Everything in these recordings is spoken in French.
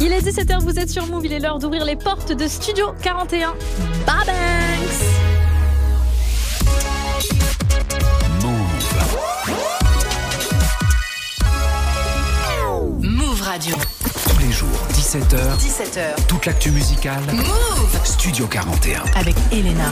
Il est 17h, vous êtes sur Move, il est l'heure d'ouvrir les portes de Studio 41. Babanks Move Radio. Tous les jours, 17h. 17h. Toute l'actu musicale. Move Studio 41. avec Elena.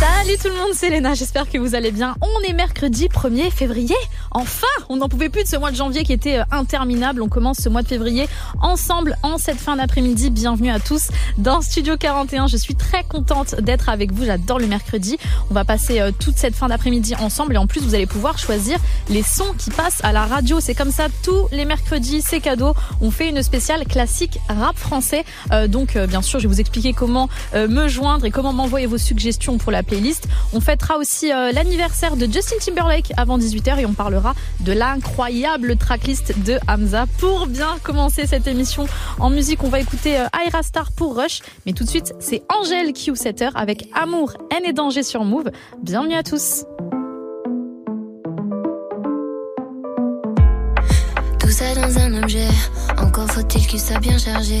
Salut tout le monde, c'est Léna, j'espère que vous allez bien. On est mercredi 1er février. Enfin, on n'en pouvait plus de ce mois de janvier qui était euh, interminable. On commence ce mois de février ensemble en cette fin d'après-midi. Bienvenue à tous dans Studio 41. Je suis très contente d'être avec vous. J'adore le mercredi. On va passer euh, toute cette fin d'après-midi ensemble et en plus vous allez pouvoir choisir les sons qui passent à la radio. C'est comme ça tous les mercredis, c'est cadeau. On fait une spéciale classique rap français. Euh, donc bien sûr, je vais vous expliquer comment me joindre et comment m'envoyer vos suggestions pour la On fêtera aussi euh, l'anniversaire de Justin Timberlake avant 18h et on parlera de l'incroyable tracklist de Hamza. Pour bien commencer cette émission en musique, on va écouter euh, Aira Star pour Rush. Mais tout de suite, c'est Angèle Q7 avec Amour, haine et danger sur Move. Bienvenue à tous. Un objet, encore faut-il qu'il soit bien chargé.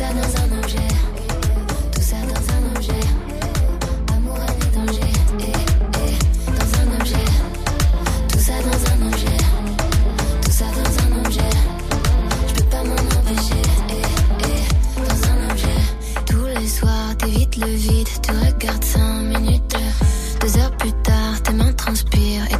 Tout ça dans un objet. Tout ça dans un objet. Amour, et danger. Eh, eh, dans un objet. Tout ça dans un objet. Tout ça dans un objet. Je peux pas m'en empêcher. Eh, eh, dans un objet. Tous les soirs, t'évites le vide. Tu regardes 5 minutes. Deux heures plus tard, tes mains transpirent et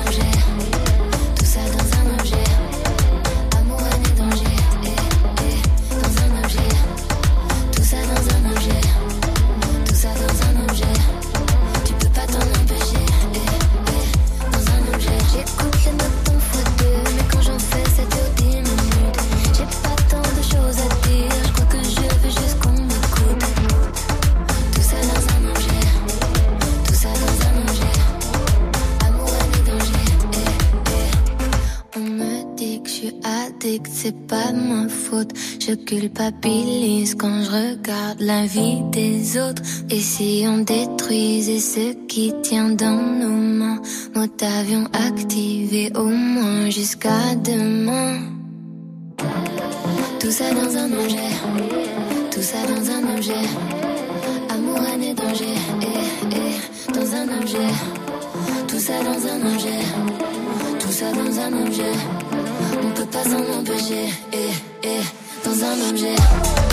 que je suis addict, c'est pas ma faute. Je culpabilise quand je regarde la vie des autres. Et si on détruisait ce qui tient dans nos mains, mode avion activé au moins jusqu'à demain. Tout ça dans un objet, tout ça dans un objet. Amour, et danger, eh, eh, dans un objet. Tout ça dans un objet, tout ça dans un objet. On peut pas s'en empêcher, eh, eh, dans un objet.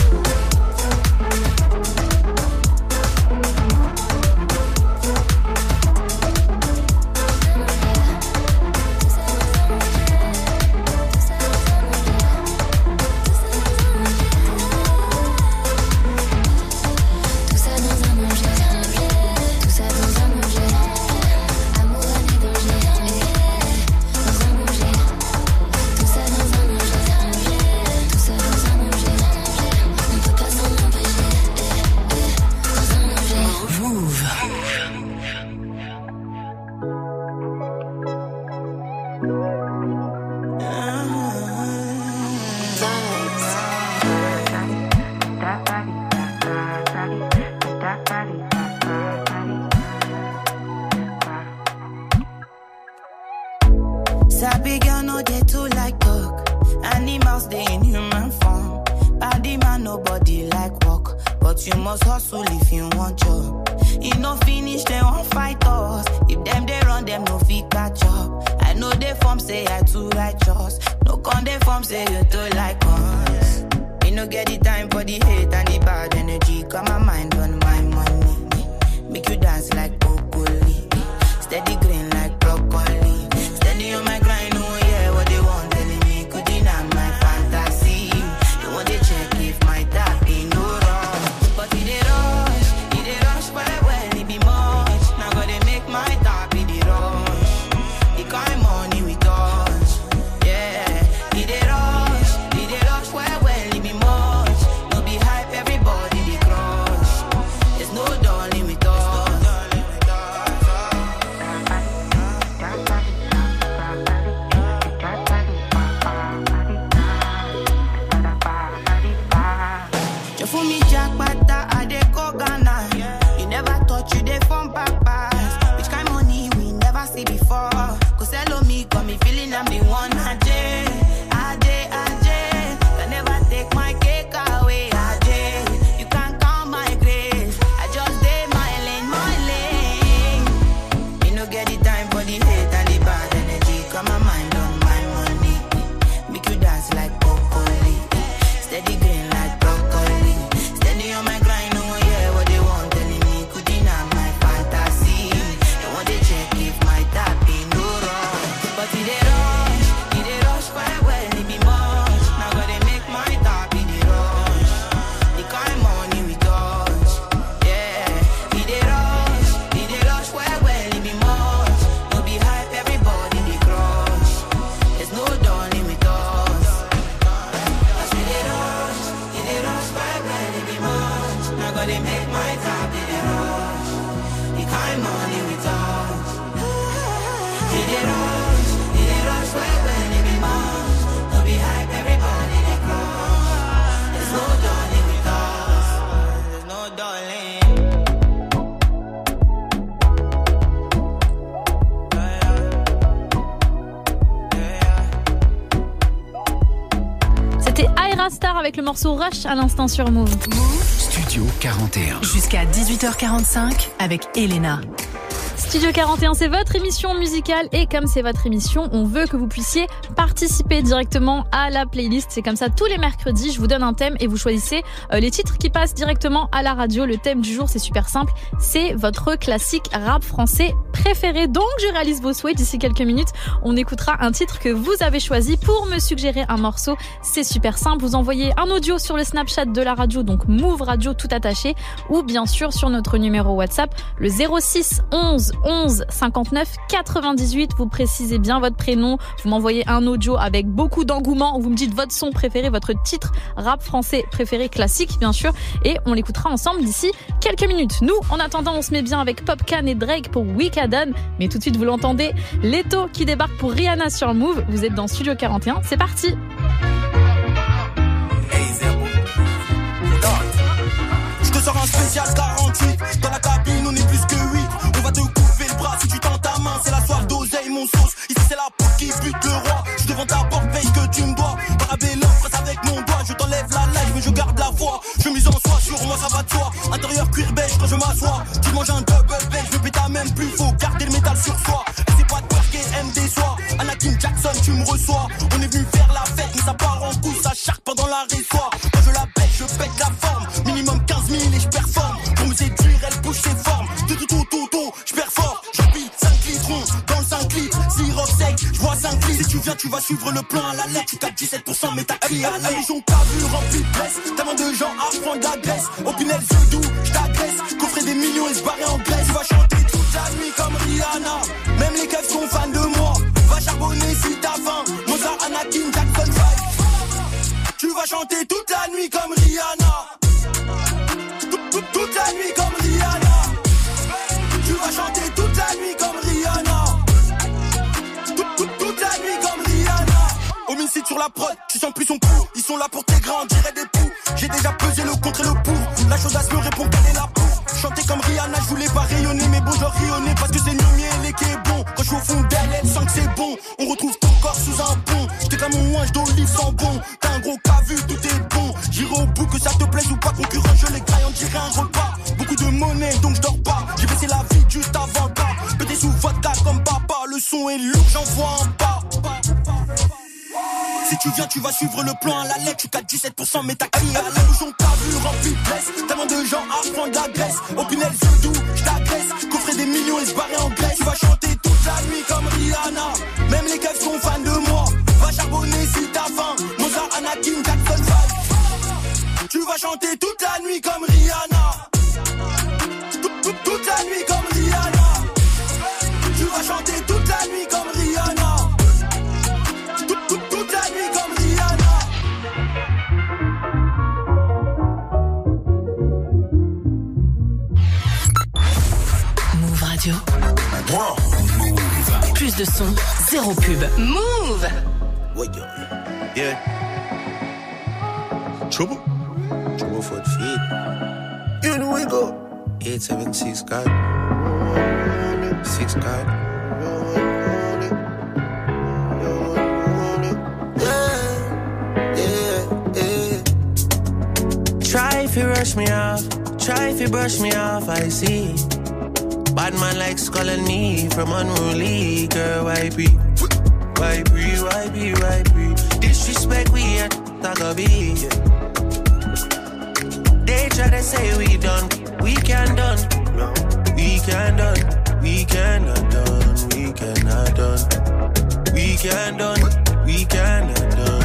Avec le morceau Rush à l'instant sur Move. Studio 41. Jusqu'à 18h45 avec Elena. Studio 41, c'est votre émission musicale et comme c'est votre émission, on veut que vous puissiez participer directement à la playlist. C'est comme ça tous les mercredis, je vous donne un thème et vous choisissez euh, les titres qui passent directement à la radio. Le thème du jour, c'est super simple, c'est votre classique rap français préféré. Donc je réalise vos souhaits d'ici quelques minutes. On écoutera un titre que vous avez choisi pour me suggérer un morceau. C'est super simple, vous envoyez un audio sur le Snapchat de la radio, donc Move Radio tout attaché, ou bien sûr sur notre numéro WhatsApp, le 06 11 11 59 98. Vous précisez bien votre prénom, vous m'envoyez un audio avec beaucoup d'engouement, vous me dites votre son préféré, votre titre rap français préféré classique bien sûr, et on l'écoutera ensemble d'ici quelques minutes. Nous, en attendant, on se met bien avec Popcan et Drake pour Weekadon, mais tout de suite vous l'entendez, Leto qui débarque pour Rihanna sur Move. Vous êtes dans Studio 41, c'est parti. Je te sors un spécial 48 Ici c'est la porte qui bute le roi. Je devant ta porte paye que tu me dois. Belle presse avec mon doigt. Je t'enlève la life mais je garde la foi. Je mise en soi sur moi ça va de soi. Intérieur cuir beige quand je m'assois. Tu manges un double beige Je péta même plus faut garder le métal sur soi. C'est pas de parquet MD soir Anakin Jackson tu me reçois. On est venu faire la fête mais ça part en couille Ça charque pendant la résoie. Quand je la pète je pète la forme Si tu viens tu vas suivre le plan à la lettre. Tu tapes 17% mais t'as crié à la maison T'as vu rempli de presse de gens à prendre la graisse. Au Pinel ce doux je t'agresse. Coffrer des millions et se barrer en Grèce. Tu vas chanter toute la nuit comme Rihanna. Même les keufs sont fans de moi. Va charbonner si t'as faim. Mozart, Anakin, Jackson 5 tu vas chanter toute la nuit comme Rihanna. Toute la nuit comme Homicide sur la prod, tu sens plus son pouls. Ils sont là pour tes grands, on dirait des poux. J'ai déjà pesé le contre et le pour. La chaudasse me répond qu'elle est la pour. Chanter comme Rihanna, je voulais pas rayonner, mais bon, je rayonner parce que c'est Nomi et qui est bon. Quand je suis au fond d'elle, elle sent que c'est bon. On retrouve ton corps sous un pont. J'étais comme mon ouinge d'olive sans bon. T'as un gros cas vu, tout est bon. J'irai au bout que ça te plaise ou pas. Concurrent, je les graille, on dirait un repas. Beaucoup de monnaie, donc je dors pas. J'ai baissé la vie juste avant le. Pété sous vodka comme papa. Le son est lourd, j'en vois un tu viens, tu vas suivre le plan à la lettre. Tu 4 17% mais t'as crié à la bouche, on t'a vu rempli de presse. Tellement de gens à prendre la graisse. Au Pinel, c'est doux, j't'agresse. Coffrer des millions et se barrer en Grèce. Tu vas chanter toute la nuit comme Rihanna. Même les keufs sont fans de moi. Va charbonner si t'as faim. Mozart, Anakin, Jackson 5. Tu vas chanter toute la nuit comme de son, zéro pub. Move Yeah. Trouble? Trouble for the feet. You know we go. 876 God. 6 God. Yeah, yeah, yeah. Try if you rush me off. Try if you brush me off, I see. Bad man likes calling me from unruly girl, why be? Why be, why be, why be? Disrespect we at Tagabi. They try to say we done, we can done. No, we can done, we cannot done, we cannot done. We can done, we cannot done,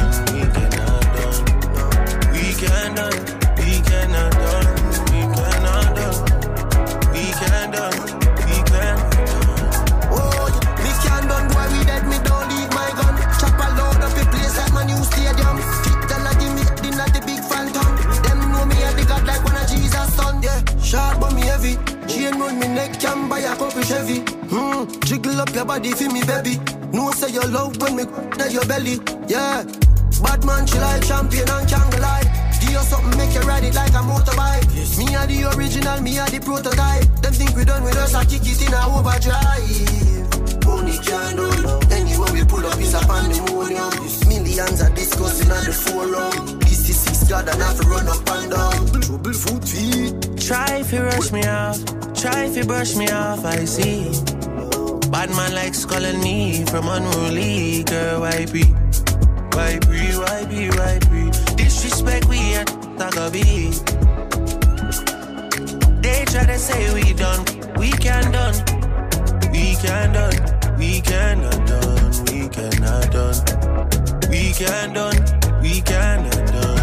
neck, can buy a couple Chevy. Hmm, jiggle up your body for me, baby. No say your love when me at your belly. Yeah, bad man, she like champion and can't lie. Give you something, make you ride it like a motorbike. Yes. Me are the original, me are the prototype. Them think we done with us, I kick it in a overdrive. Only can do it. Anywhere we pull up is a pandemonium. Millions are discussing on the forum. This is six God and have to run up and down. Trouble foot feet. Try if you rush me off, try if you brush me off, I see. Bad man likes calling me from unruly girl, why be? Why be, why be, why be? Disrespect we at Tagabi. They try to say we done, we can done. We can done, we cannot done, we cannot done. We can done, we cannot done,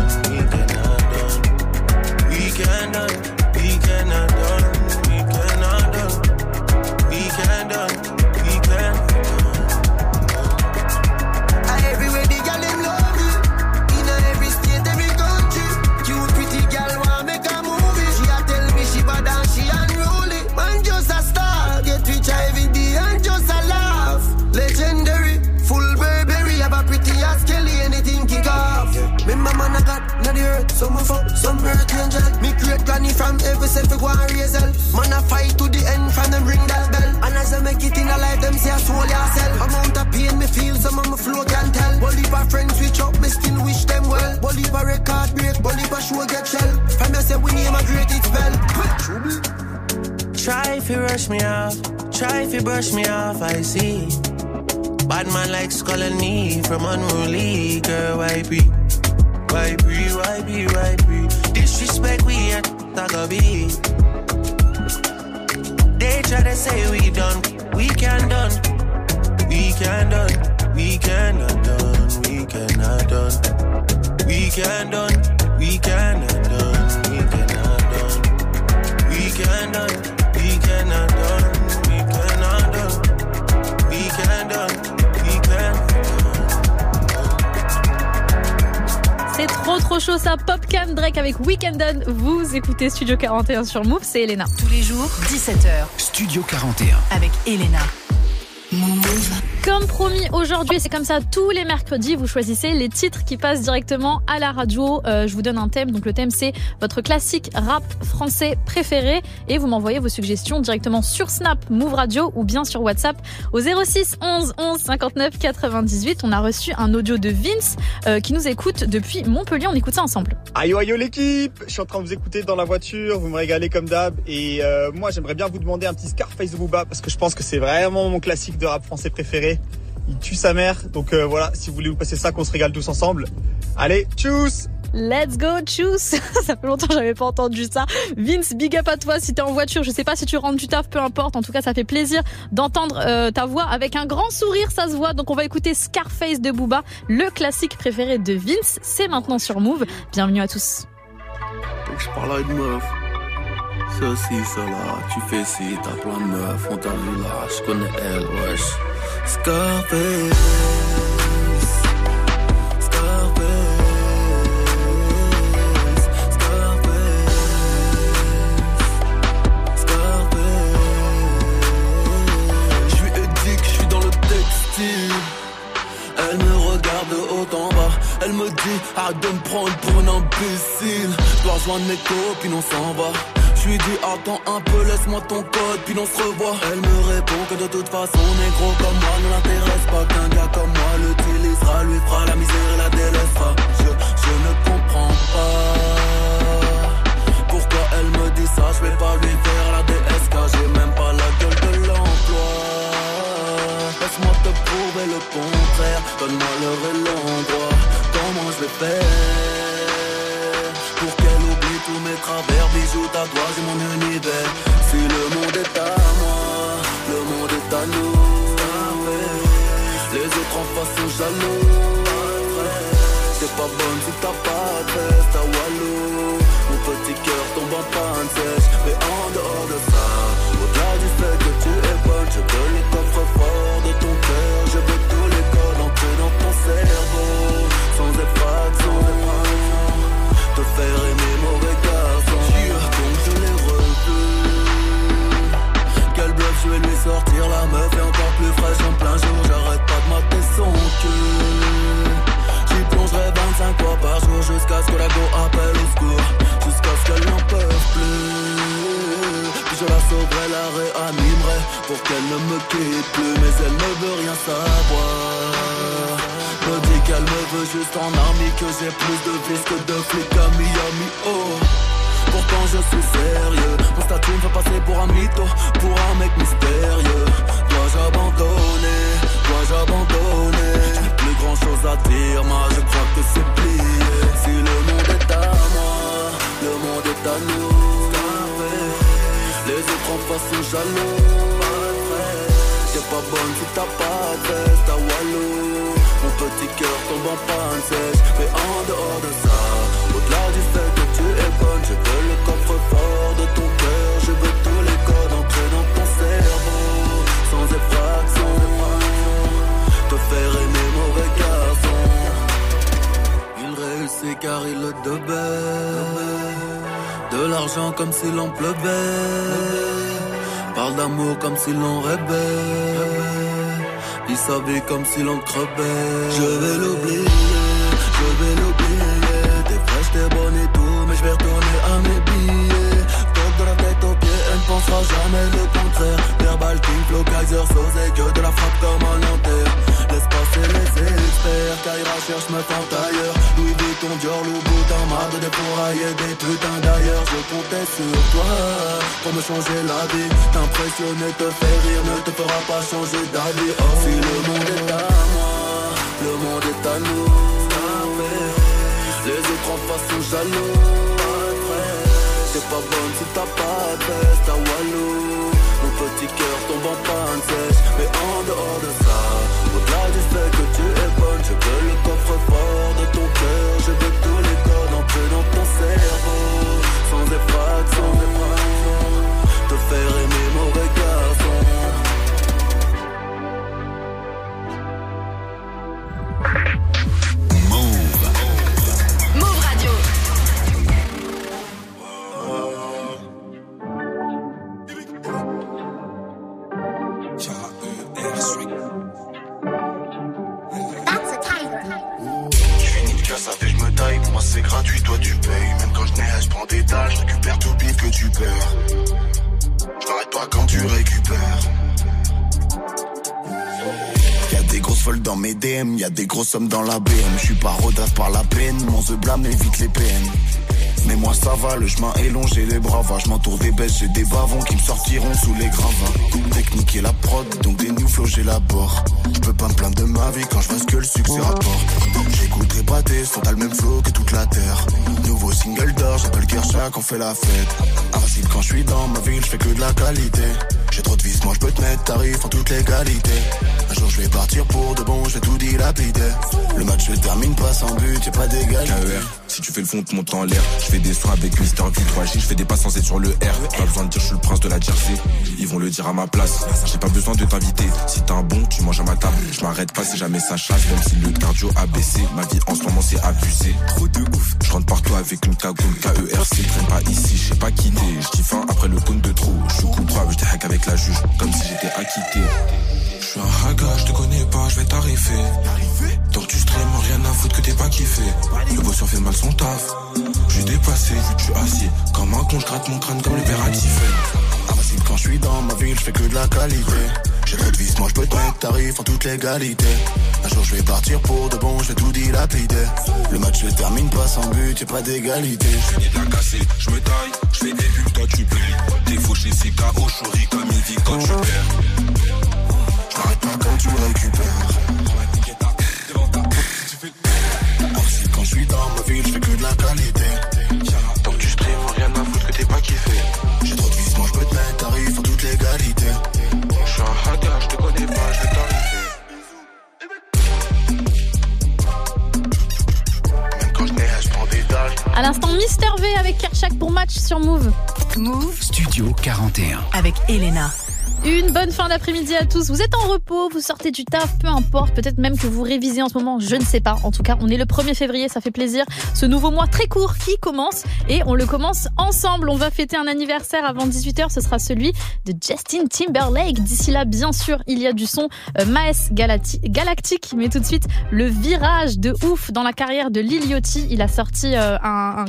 Vous écoutez Studio 41 sur Move, c'est Elena. Tous les jours, 17h. Studio 41. Avec Elena. Move. Comme promis aujourd'hui, c'est comme ça tous les mercredis, vous choisissez les titres qui passent directement à la radio. Euh, je vous donne un thème, donc le thème c'est votre classique rap français préféré et vous m'envoyez vos suggestions directement sur Snap, Move Radio ou bien sur WhatsApp au 06 11 11 59 98. On a reçu un audio de Vince euh, qui nous écoute depuis Montpellier. On écoute ça ensemble. Ayo ayo l'équipe Je suis en train de vous écouter dans la voiture, vous me régalez comme d'hab et euh, moi j'aimerais bien vous demander un petit Scarface de Booba parce que je pense que c'est vraiment mon classique de rap français préféré. il tue sa mère. Donc euh, voilà, si vous voulez vous passer ça, qu'on se régale tous ensemble. Allez, tchuss Let's go, choose Ça fait longtemps que j'avais pas entendu ça. Vince, big up à toi si t'es en voiture. Je sais pas si tu rentres du taf, peu importe. En tout cas, ça fait plaisir d'entendre euh, ta voix avec un grand sourire, ça se voit. Donc on va écouter Scarface de Booba, le classique préféré de Vince. C'est maintenant sur Move. Bienvenue à tous. Scarface. Me dit arrête de me prendre pour un imbécile. Je dois rejoindre mes copines, on s'en va. Je lui dis attends un peu, laisse-moi ton code, puis on se revoit. Elle me répond que de toute façon, négro comme moi ne l'intéresse pas. Qu'un gars comme moi l'utilisera, lui fera la misère et la délaissera. Je, je ne comprends pas pourquoi elle me dit ça. Je vais pas lui faire la DSK, j'ai même pas la gueule de l'emploi. Laisse-moi te prouver le contraire. Donne-moi l'heure et l'endroit. Comment je vais faire pour qu'elle oublie tous mes travers, bijoux, tatouages et mon univers. Si le monde est à moi, le monde est à nous. Les autres en face sont jaloux. T'es pas bonne si t'as pas de veste à Walou. Mon petit cœur tombe en panne sèche. Mais en dehors de ça, au-delà du fait que tu es bonne, je veux les te faire aimer mauvais. Donc je revu. Quel bluff, je vais lui sortir la meuf est encore plus fraîche en plein jour. J'arrête pas de mater son cul. J'y plongerai 25 fois par jour jusqu'à ce que la go appelle au secours. Jusqu'à ce qu'elle n'en peut plus. Puis je la sauverai, la réanimerai pour qu'elle ne me quitte plus. Mais elle ne veut rien savoir. Qu'elle me veut juste en ami, que j'ai plus de vis que de flics à Miami. Oh. Pourtant je suis sérieux. Mon statut me fait passer pour un mytho Pour un mec mystérieux. Dois-je abandonner? Dois-je abandonner? Plus grand chose à dire Moi je crois que c'est plié. Si le monde est à moi Le monde est à nous. Les autres en face sont jaloux si t'as pas de veste à Walou Mon petit cœur tombe en panne sèche Mais en dehors de ça Au-delà du fait que tu es bonne Je veux le coffre-fort de ton cœur Je veux tous les codes entrés dans ton cerveau. Sans effraction Te faire aimer mauvais garçon. Il réussit car il le devait De l'argent comme s'il en pleuvait Parle d'amour comme s'il en rêvait. Il savait comme s'il en crevait. Je vais l'oublier, je vais l'oublier. T'es fraîche, t'es bonne et tout Mais je vais retourner à mes billets. Top de la tête aux pieds, elle ne pensera jamais le contraire. Verbal King, Flow, Kaiser, Sosé Que de la frappe comme un Nanterre Laisse passer les experts Kaira cherche me tente ailleurs. Louis Vuitton, Dior, Louboutin Marre de dépourailler des putains d'ailleurs. Je comptais sur toi Pour me changer la vie. T'impressionner, te faire rire Ne te fera pas changer d'avis. Oh. Si le monde est à moi Le monde est à nous. Les autres en face sont jaloux. T'es pas bonne si t'as pas de veste à Walou Mon petit cœur tombe en panne sèche Mais en dehors de ça Au-delà du fait que tu es bonne Je veux le coffre-fort de ton cœur. Je veux tous les codes entrés dans ton cerveau. Sans effraction Te faire aimer mauvais garçon gratuit, toi tu payes. Même quand je n'ai je prends des dalles, je récupère tout pire que tu perds. Je m'arrête pas quand tu récupères. Y'a des grosses vol dans mes DM, y a des grosses sommes dans la BM. Je suis pas rodaf par la peine, mon the blâme évite les peines. Mais moi ça va, le chemin est long, j'ai les bras va. Je m'entoure des bêtes, j'ai des bavons qui me sortiront sous les gravats. Technique et la prod, donc des new flows j'ai la bord. Je peux pas me plaindre de ma vie quand je vois ce que le succès rapporte. J'écouterai pas tes sons, t'as le même flow que toute la terre. Nouveau single d'or, j'appelle Kershak, on fait la fête. Invincible quand je suis dans ma ville, je fais que de la qualité. J'ai trop de vis, moi je peux te mettre tarif en toute légalité. Un jour je vais partir pour de bon, je vais tout dilapider. Le match se termine pas sans but, y'a pas d'égalité. Si tu fais le fond, te monte en l'air. Je fais des sons avec Mister V, 3J, je fais des pas être sur le R. Pas besoin de dire je suis le prince de la Jersey. Ils vont le dire à ma place. J'ai pas besoin de t'inviter. Si t'as un bon, tu manges à ma table. Je m'arrête pas si jamais ça chasse, même si le cardio a baissé. Ma vie en ce moment c'est abusé. Trop de ouf. Je rentre partout avec une cagoule KERC. Traîne pas ici, je sais pas quitter. Je dis fin après le compte de trop. Je suis coupable, je hack avec la juge, comme si j'étais acquitté. Je suis un haga, je te connais pas, je vais t'arriver. Donc tu stream, rien à foutre que t'es pas kiffé. Le bosseur fait mal son taf. J'ai dépassé, vu que tu assis. Comme un con, je gratte mon crâne comme l'impératif. Invincible quand je suis dans ma ville, je fais que de la qualité. J'ai trop de vis, moi je peux te mettre tarif en toute légalité. Un jour je vais partir pour de bon, je vais tout dilapider. Le match se termine pas sans but, y'a pas d'égalité. Je finis de la casser, je me taille, je fais des bulles, toi tu plies. T'es fauché, c'est KO, chori comme il vit quand tu perds. J'arrête pas quand tu récupères. Suis dans ma ville, je fais que de la qualité. Donc tu stream, rien à foutre que t'es pas kiffé. J'ai trop de vis, moi je peux te mettre tarif en toute légalité. Je suis un haga, je te connais pas, je vais t'arriver. Même quand je n'ai je prends des dalles. À l'instant, Mister V avec Kershak pour match sur Move. Move Studio 41. avec Elena. Une bonne fin d'après-midi à tous. Vous êtes en repos, vous sortez du taf, peu importe. Peut-être même que vous révisez en ce moment, je ne sais pas. En tout cas, on est le 1er février, ça fait plaisir. Ce nouveau mois très court qui commence et on le commence ensemble. On va fêter un anniversaire avant 18h, ce sera celui de Justin Timberlake. D'ici là, bien sûr, il y a du son euh, Maes Galactique, mais tout de suite, le virage de ouf dans la carrière de Lil Yachty. Il a sorti euh,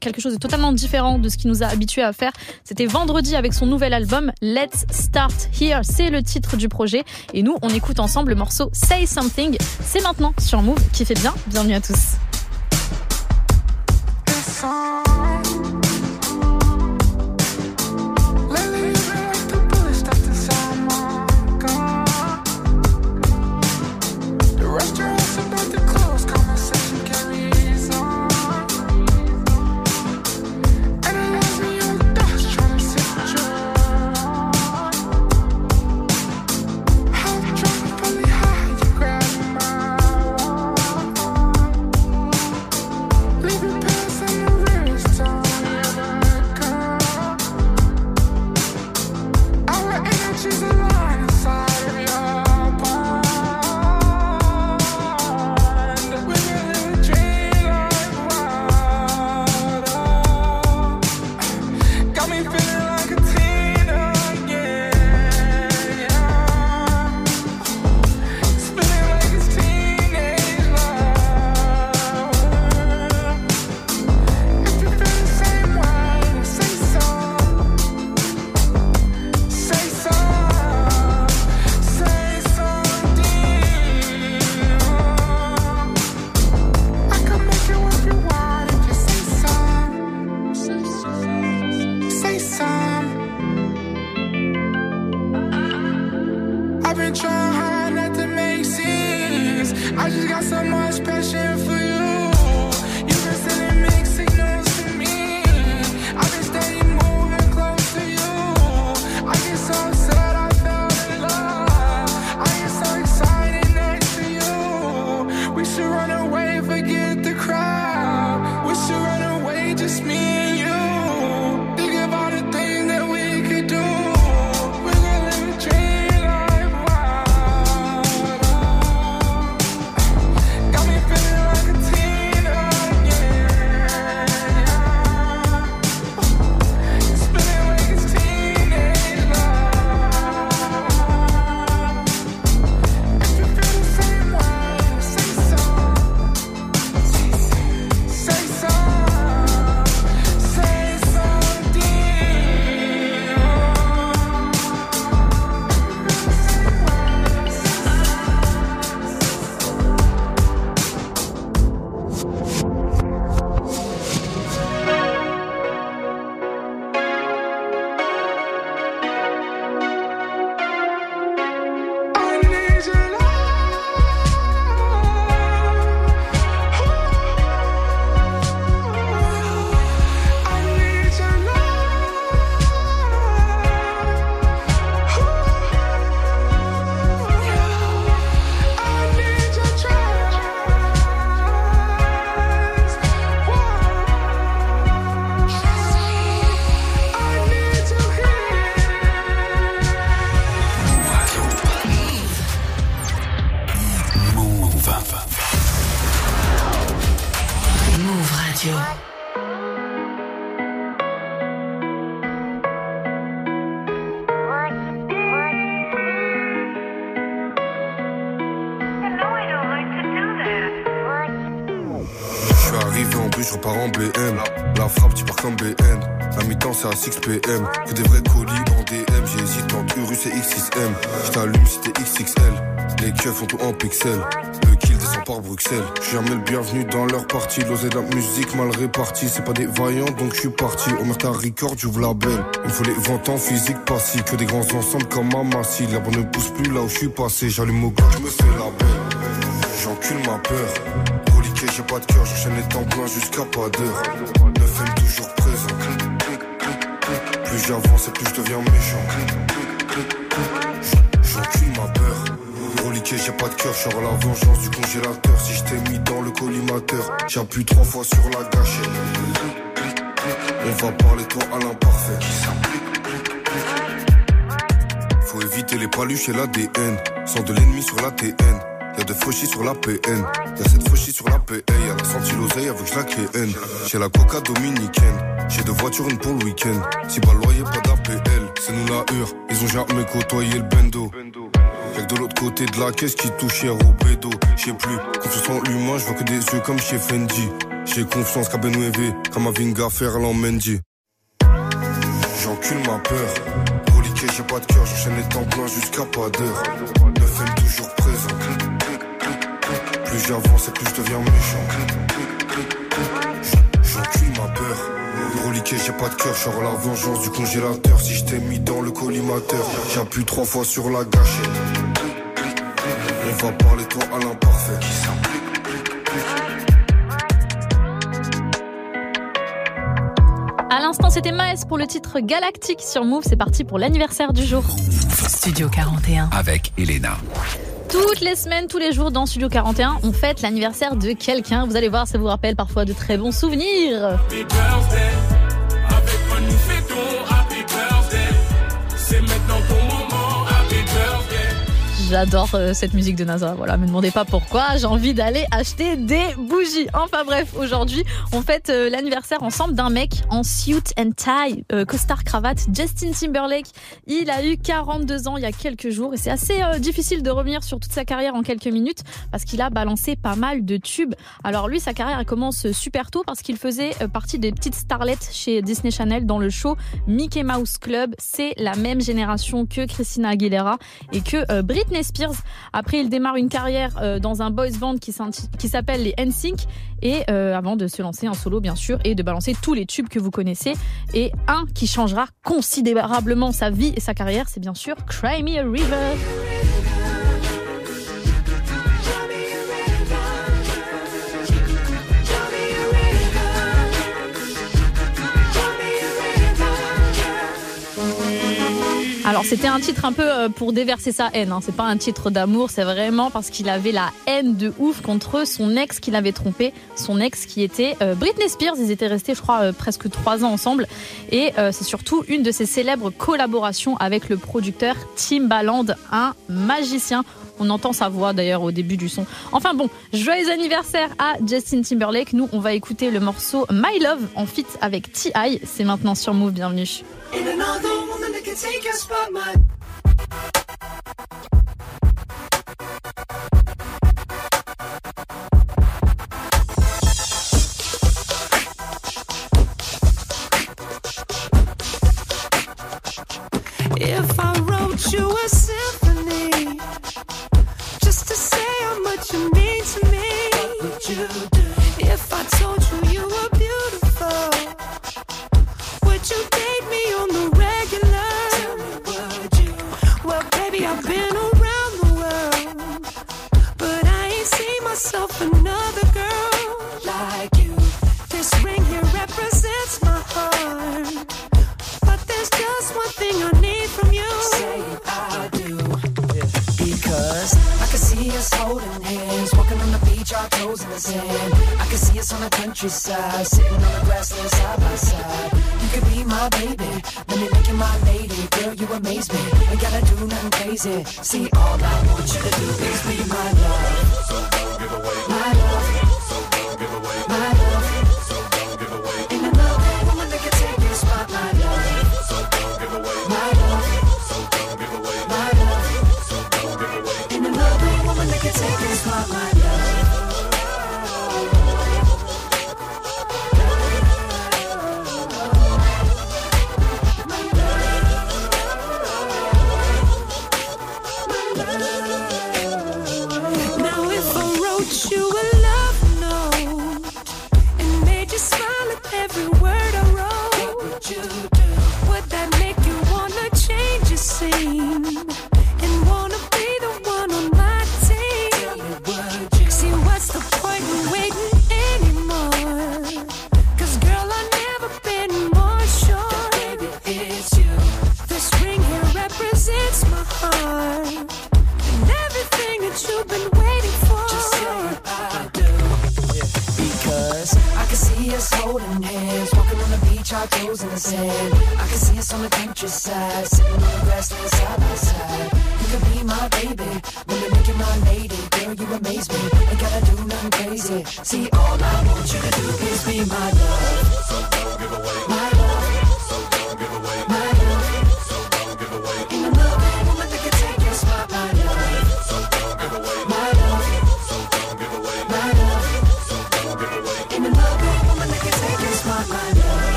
quelque chose de totalement différent de ce qu'il nous a habitués à faire. C'était vendredi avec son nouvel album Let's Start Here. C'est le titre du projet. Et nous, on écoute ensemble le morceau Say Something. C'est maintenant sur Move qui fait bien. Bienvenue à tous. C'est à 6 PM. Que des vrais colis en DM. J'hésite entre Urus et X6M. Je t'allume si t'es XXL. Les keufs font tout en pixels. Le kill descend par Bruxelles. Je suis jamais le bienvenu dans leur partie. L'osé de la musique mal répartie. C'est pas des vaillants, donc je suis parti. Au ta record, j'ouvre la belle. Il me faut les 20 ans physique passif. Que des grands ensembles comme Amassi. La bonne ne pousse plus là où je suis passé. J'allume au gars, je me fais la belle. J'encule ma peur. Reliqué, j'ai pas de cœur, j'enchaîne les temps pleins jusqu'à pas d'heure. 9 toujours présent. Plus j'avance et plus je deviens méchant. J'encule ma peur. Reliqué, j'ai pas de cœur, je la vengeance du congélateur. Si je t'ai mis dans le collimateur, j'appuie trois fois sur la gâchette. On va parler toi à l'imparfait. Faut éviter les paluches et l'ADN. Sans de l'ennemi sur la TN. Y'a de fauchis sur la PN. Y'a cette fauchis sur la PA. Y'a la senti l'oseille avec la KN. J'ai la coca dominicaine. J'ai deux voitures, une pour le week-end. Si pas loyer, pas d'APL. C'est nous la hure. Ils ont jamais côtoyé le bendo. Y'a que de l'autre côté de la caisse qui touche hier au bédo. J'sais plus, confiance en l'humain, je vois que des yeux comme chez Fendi. J'ai confiance qu'à Benouévé, comme à Vinga Ferland Mendy. J'encule ma peur. Reliqué, j'ai pas de cœur, j'enchaîne les temps pleins jusqu'à pas d'heure. 9 toujours présent. Plus j'avance et plus je deviens méchant. J'encule ma peur. Reliqué, j'ai pas de cœur, je la vengeance du congélateur. Si je t'ai mis dans le collimateur, j'appuie trois fois sur la gâchette. On va parler toi à l'imparfait. À l'instant, c'était Maes pour le titre Galactique sur Move. C'est parti pour l'anniversaire du jour. Studio 41. Avec Elena. Toutes les semaines, tous les jours dans Studio 41, on fête l'anniversaire de quelqu'un. Vous allez voir, ça vous rappelle parfois de très bons souvenirs. J'adore euh, cette musique de NASA. Voilà, me demandez pas pourquoi. J'ai envie d'aller acheter des bougies. Enfin bref, aujourd'hui, on fête euh, l'anniversaire ensemble d'un mec en suit and tie, euh, costard cravate, Justin Timberlake. Il a eu 42 ans il y a quelques jours et c'est assez euh, difficile de revenir sur toute sa carrière en quelques minutes parce qu'il a balancé pas mal de tubes. Alors lui, sa carrière elle commence super tôt parce qu'il faisait partie des petites starlettes chez Disney Channel dans le show Mickey Mouse Club. C'est la même génération que Christina Aguilera et que euh, Spears. Après, il démarre une carrière euh, dans un boys band qui s'appelle les NSYNC et euh, avant de se lancer en solo bien sûr et de balancer tous les tubes que vous connaissez et un qui changera considérablement sa vie et sa carrière, c'est bien sûr Cry Me a River. Alors c'était un titre un peu euh, pour déverser sa haine. Hein. C'est pas un titre d'amour, c'est vraiment parce qu'il avait la haine de ouf contre son ex qu'il avait trompé, son ex qui était euh, Britney Spears. Ils étaient restés, je crois, euh, presque trois ans ensemble. Et c'est surtout une de ses célèbres collaborations avec le producteur Timbaland, un magicien. On entend sa voix d'ailleurs au début du son. Enfin bon, joyeux anniversaire à Justin Timberlake. Nous, on va écouter le morceau My Love en feat avec T.I. C'est maintenant sur Move. Bienvenue. Ain't another woman that can take your spot, my.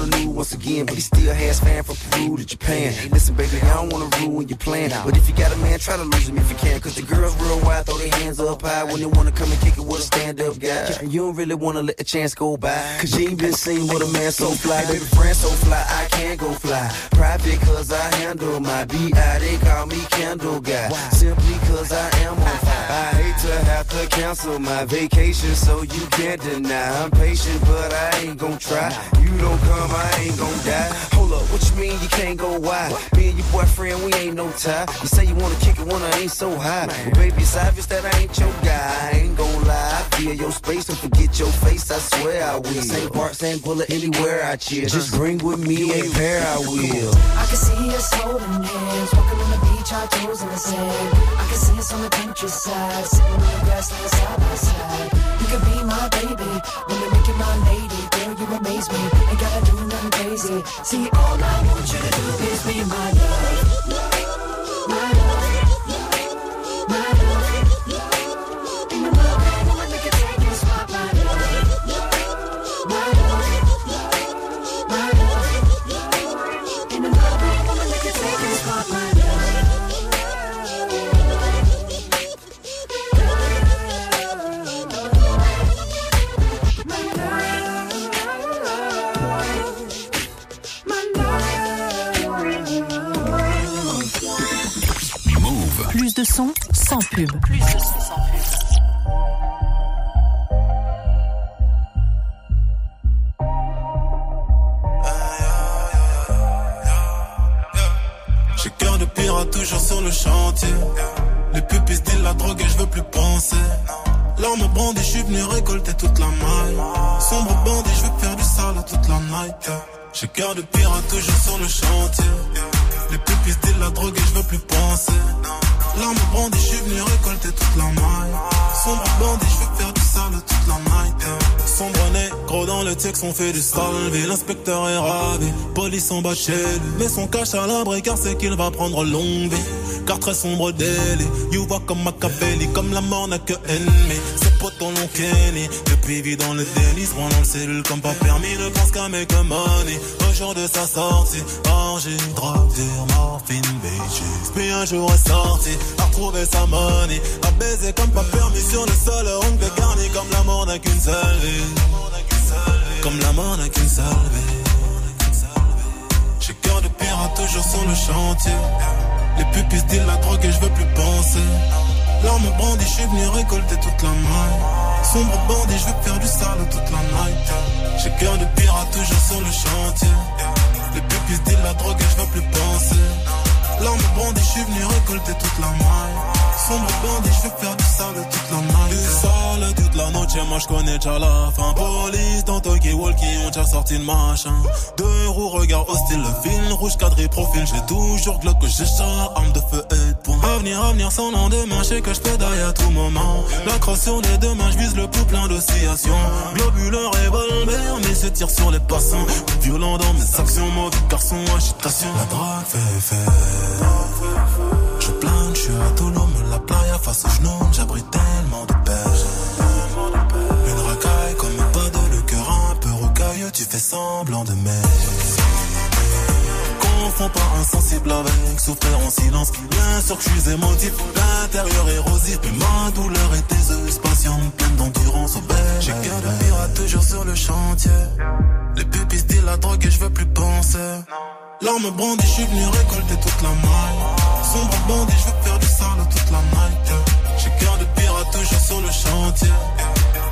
The news once again, but he still has fan from Peru to Japan. Hey, listen, baby, I don't wanna ruin your plan. But if you got a man, try to lose him if you can. Cause the girls real wild, throw their hands up high when they wanna come and kick it with a stand up guy. And you don't really wanna let the chance go by. Cause you ain't been seen with a man so fly. Baby, friend so fly, I can't go fly. Private cause I handle my BI, they call me Candle Guy. Simply cause I am on fire. I hate to have to cancel my vacation, so you can't deny. I'm patient, but I ain't gon' try. You don't come, I ain't gon' die. Hold up, what you mean you can't go wide? Me and your boyfriend, we ain't no tie. You say you wanna kick it when I ain't so high. Well, baby, it's obvious that I ain't your guy. I ain't gon' lie. I feel your space and forget your face, I swear I will. St. Bart, St. Bullet, anywhere I cheer. Just bring with me a pair, I will. I can see us holding hands, walking on the beach, our toes in the sand. I can see us on the countryside, sitting on the grassland side by side. You could be my baby, you make you my lady. Girl, you amaze me, ain't gotta do crazy. See, all I want you to do is be my love. De son, sans pub. Plus de son, sans pub. J'ai cœur de pirate toujours sur le chantier. Les pupilles se disent la drogue et je veux plus penser. L'arme brandie, je suis venu récolter toute la maille. Sombre bandit, je veux faire du sale toute la night. J'ai cœur de pirate toujours sur le chantier. Les pupilles se disent la drogue et je veux plus penser. L'arme brandie, je suis venu récolter toute la maille. Sombre bandit, je veux faire du sale toute la night. Dans le texte, on fait du salvé. L'inspecteur est ravi, police en bas chez lui. Mais son cache à l'abri car c'est qu'il va prendre longue vie. Car très sombre délit, you vois comme Machiavelli, comme la mort n'a que ennemi. Ses potes en l'ont kenny, depuis vit dans le délit, se dans le cellule comme pas permis, ne pense qu'à make money. Au jour de sa sortie, orgie, drogue, morphine, bitches. Puis un jour est sorti, a retrouvé sa money, a baisé comme pas permis sur le sol, ongle garni, comme la mort n'a qu'une seule vie. Comme la mort n'a qu'une seule vie. J'ai cœur de pirate toujours sur le chantier. Les pupilles se disent la drogue et je veux plus penser. L'arme brandie, je suis venu récolter toute la maille. Sombre bandit, je veux faire du sale toute la night. J'ai cœur de pirate toujours sur le chantier. Les pupilles se disent la drogue et je veux plus penser. L'arme brandie, je suis venu récolter toute la maille. Sombre bandit, je veux faire du sale toute la night. Du sale toute la noche, moi je connais déjà la fin. Police dans Tokyo Walkie, on déjà sorti le machin. Deux roues, regard hostile, le fil rouge cadré profil. J'ai toujours glock j'ai chat, arme de feu et de poing. Avenir, avenir sans lendemain, je sais que je pédaille à tout moment. La crosse sur les deux mains, je vise le pouls plein d'oscillations. Globuleur revolver, mais se tire sur les passants. Violent dans mes actions, mauvais garçon, agitation. La drogue fait fait. Je plane, je suis Tulum, la playa face au genou, j'abrite tellement de peine. Tu fais semblant de m'aimer. Confonds pas insensible avec souffrir en silence. Bien sûr que je suis émotif, l'intérieur érosif. Ma douleur est déseuse, patiente, pleine d'endurance au beige. J'ai cœur de pirate toujours sur le chantier. Les pupilles se disent la drogue et je veux plus penser. L'arme brandie, je suis venu récolter toute la maille. Sombre bandit, je veux faire du sale toute la night. J'ai cœur de pirate toujours sur le chantier.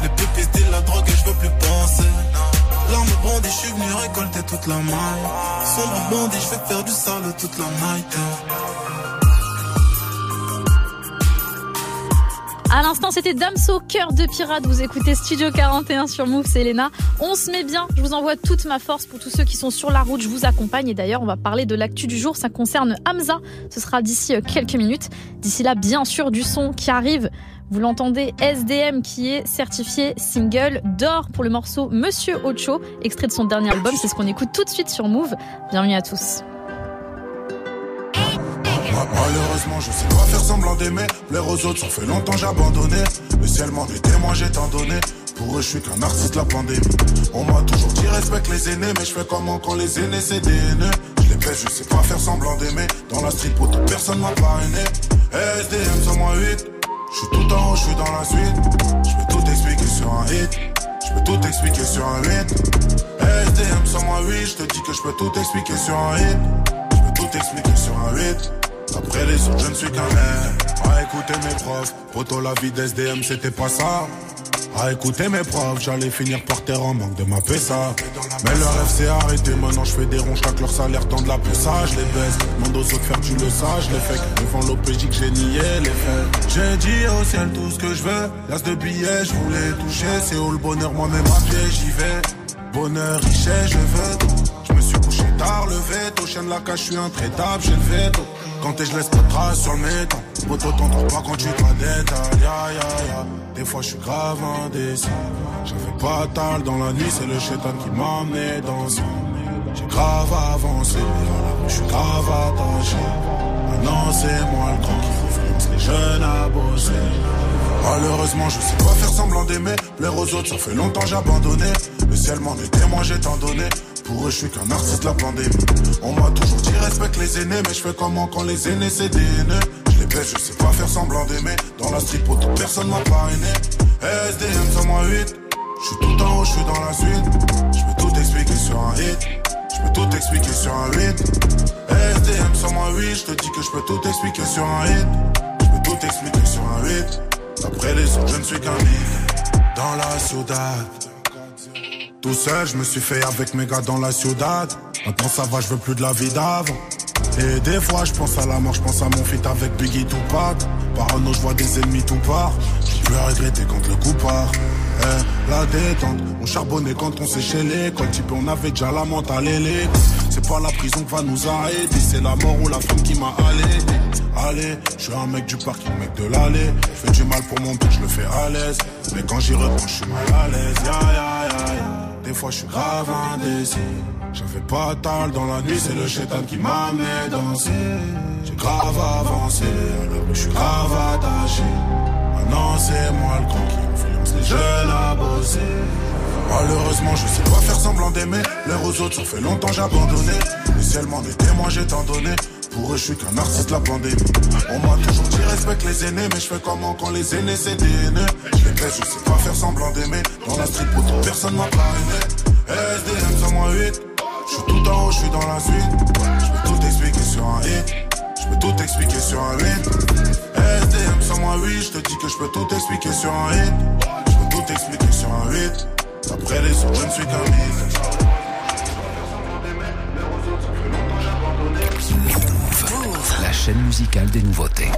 Les pipis disent la drogue et je veux plus penser. L'arme bandit, je suis venu récolter toute la maille. Sombre bandit, je vais faire du sale toute la night. À l'instant, c'était Damso, cœur de pirate. Vous écoutez Studio 41 sur Move, c'est Elena. On se met bien. Je vous envoie toute ma force pour tous ceux qui sont sur la route. Je vous accompagne. Et d'ailleurs, on va parler de l'actu du jour. Ça concerne Hamza. Ce sera d'ici euh, quelques minutes. D'ici là, bien sûr, du son qui arrive. Vous l'entendez, SDM qui est certifié single d'or pour le morceau Monsieur Ocho, extrait de son dernier album. C'est ce qu'on écoute tout de suite sur Move. Bienvenue à tous. Malheureusement, je sais pas faire semblant d'aimer. Plaire aux autres, ça fait longtemps j'ai abandonné. Le ciel m'en est témoin, j'ai tant donné. Pour eux, je suis qu'un artiste la pandémie. On m'a toujours dit respecte les aînés, mais je fais comment quand les aînés c'est des haineux? Je les baisse, je sais pas faire semblant d'aimer. Dans la street, pour personne m'a parrainé. SDM sur moi 8. Je suis tout en haut, je suis dans la suite. Je peux tout expliquer sur un hit. Je peux tout expliquer sur un hit. SDM sur moi 8. Je te dis que je peux tout expliquer sur un hit. Je peux tout expliquer sur un hit. Après les autres, je ne suis qu'un mec. À écouter mes profs, poto la vie d'SDM, c'était pas ça. À écouter mes profs, j'allais finir par terre en manque de ma ça. Mais leur rêve s'est arrêté, maintenant je fais des ronds, chaque leur salaire tend de la ça, je les baisse. Demande aux autres faire tu le sage, les faits. Devant l'OPJ que j'ai nié les faits. J'ai dit au ciel tout ce que je veux. L'as de billets, je voulais toucher. C'est où le bonheur, moi-même à pied, j'y vais. Bonheur, richesse, je veux tout. Tard, le veto. Chien de la cage, je suis intraitable, j'ai le veto. Quand t'es, je laisse pas de traces sur le métal. Moto t'entends pas quand tu te détail. Ya, ya, ya. Des fois, je suis grave indécis. J'avais pas tal dans la nuit, c'est le chétan qui m'a amené dans J'ai grave avancé, je suis grave attaché. Maintenant, c'est moi le grand qui les jeunes à bosser. Malheureusement, je sais pas faire semblant d'aimer. Plaire aux autres, ça fait longtemps j'ai abandonné. Le ciel m'en est témoin, j'ai tant donné. Pour eux, je suis qu'un artiste la pandémie. On m'a toujours dit respecte les aînés, mais je fais comment quand les aînés c'est des haineux. Je les baisse, je sais pas faire semblant d'aimer. Dans la pour toute personne m'a parrainé. SDM sur moi 8. Je suis tout en haut, je suis dans la suite. Je peux tout expliquer sur un hit. Je peux tout expliquer sur un hit. SDM sur moi 8. Je te dis que je peux tout expliquer sur un hit. Je peux tout expliquer sur un hit. Après les autres, je ne suis qu'un. Dans la ciudad. Tout seul, je me suis fait avec mes gars dans la ciudad. Maintenant ça va, je veux plus de la vie d'avant. Et des fois, je pense à la mort, je pense à mon feat avec Biggie Tupac. Parano, je vois des ennemis tout part. J'ai plus à regretter quand le coup part. Eh, la détente, on charbonnait quand on séchait l'école. Type, on avait déjà la mentale et C'est pas la prison qui va nous arrêter, c'est la mort ou la femme qui m'a allé. Allez, je suis un mec du parking, mec de l'allée. Je fais du mal pour mon but, je le fais à l'aise. Mais quand j'y reprends, je suis mal à l'aise. Ya, ya, ya. Des fois, je suis grave indécis. J'avais pas tal dans la nuit, c'est le chétan qui m'a amené danser. J'ai grave avancé, alors je suis grave attaché. Maintenant, c'est moi le grand jeunes à bosser. Malheureusement, je sais pas faire semblant d'aimer. L'air aux autres, ça fait longtemps j'ai abandonné. Le ciel m'en est témoin, j'ai tant donné. Pour eux, je suis qu'un artiste la pandémie. On m'a toujours dit respecte les aînés, mais je fais comment quand les aînés c'est des haineux. Je les je sais pas faire semblant d'aimer. Dans la street, pour personne m'a parrainé. SDM sur moi 8. Je suis tout en haut, je suis dans la suite. Je peux tout expliquer sur un hit. Je peux tout expliquer sur un hit. Moi 8. Je te dis que je peux tout expliquer sur un hit. Je peux tout expliquer sur un hit. Après les autres, je ne suis qu'un. Move, la chaîne musicale des nouveautés.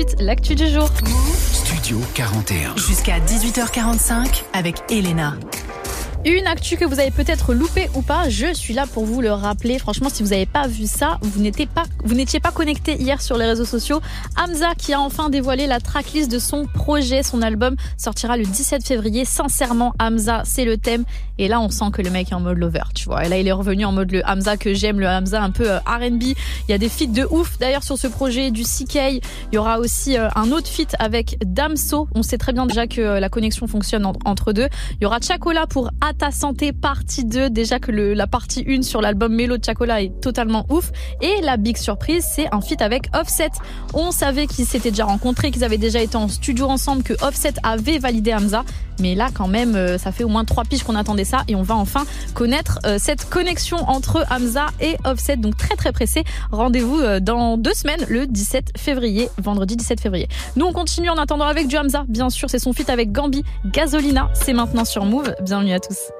Suite, l'actu du jour. Studio 41. Jusqu'à 18h45 avec Elena. Une actu que vous avez peut-être loupée ou pas, je suis là pour vous le rappeler. Franchement, si vous n'avez pas vu ça, vous n'étiez pas, vous n'étiez pas connecté hier sur les réseaux sociaux. Hamza qui a enfin dévoilé la tracklist de son projet, son album sortira le 17 février. Sincèrement, Hamza, c'est le thème. Et là, on sent que le mec est en mode lover, Et là, il est revenu en mode le Hamza que j'aime, le Hamza un peu euh, R&B. Il y a des feats de ouf d'ailleurs sur ce projet, du CK. Il y aura aussi euh, un autre feat avec Damso. On sait très bien déjà que euh, la connexion fonctionne en- entre deux. Il y aura Chacola pour À ta santé partie 2. Déjà que la partie 1 sur l'album Mélo de Chacola est totalement ouf. Et la big surprise, c'est un feat avec Offset. On savait qu'ils s'étaient déjà rencontrés, qu'ils avaient déjà été en studio ensemble, que Offset avait validé Hamza. Mais là, quand même, ça fait au moins trois piges qu'on attendait ça et on va enfin connaître cette connexion entre Hamza et Offset. Donc très très pressé. Rendez-vous euh, dans deux semaines, le 17 février, vendredi 17 février. Nous, on continue en attendant avec du Hamza. Bien sûr, c'est son feat avec Gambi, Gasolina. C'est maintenant sur Move. Bienvenue à tous.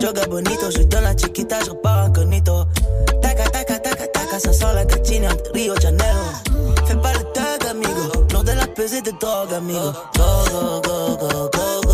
Joga bonito, je donne la chiquita Je repars incognito. Taca, taca, taca, taca Ça sent la cachine entre Rio de Janeiro. Fais pas le tag, amigo. Lors de la pesée de drogue, amigo. Go, go, go, go, go,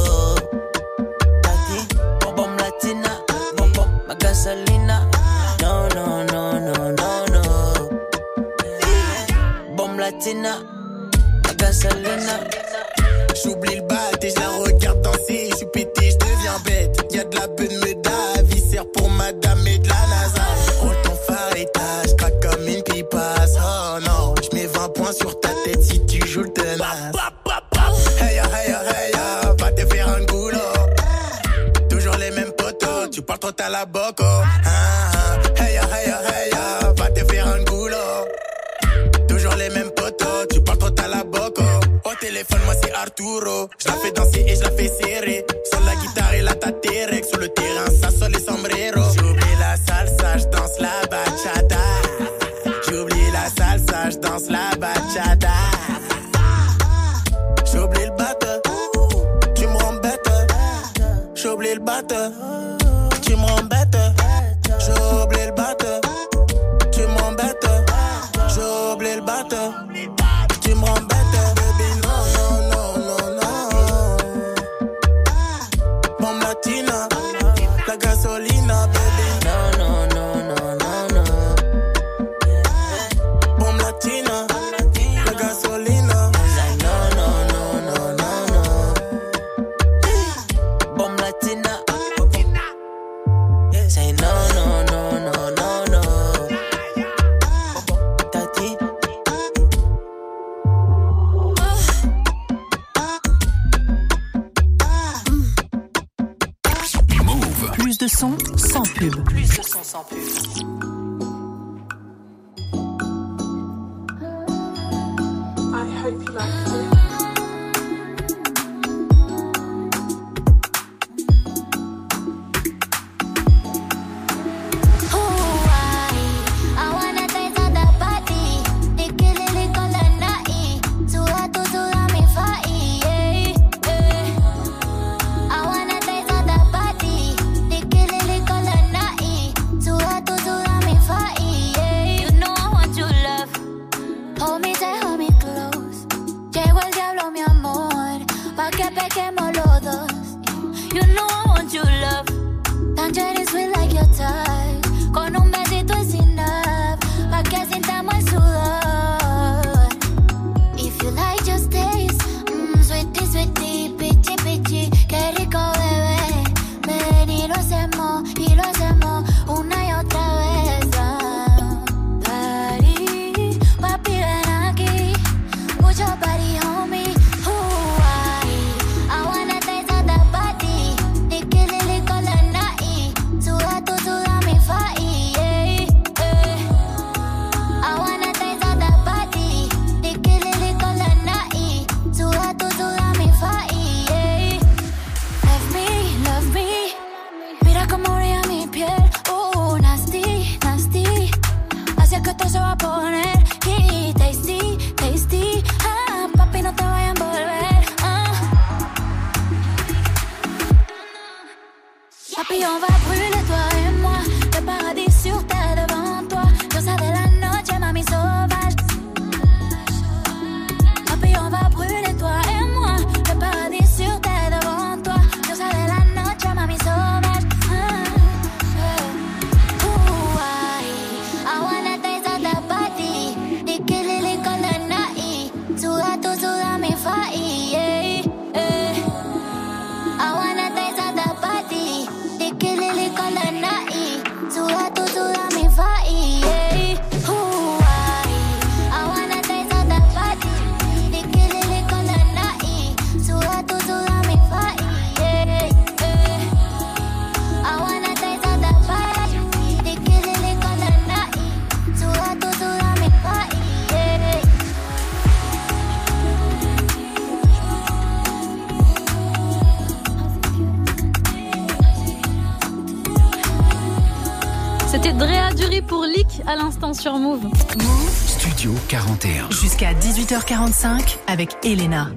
18h45 avec Elena.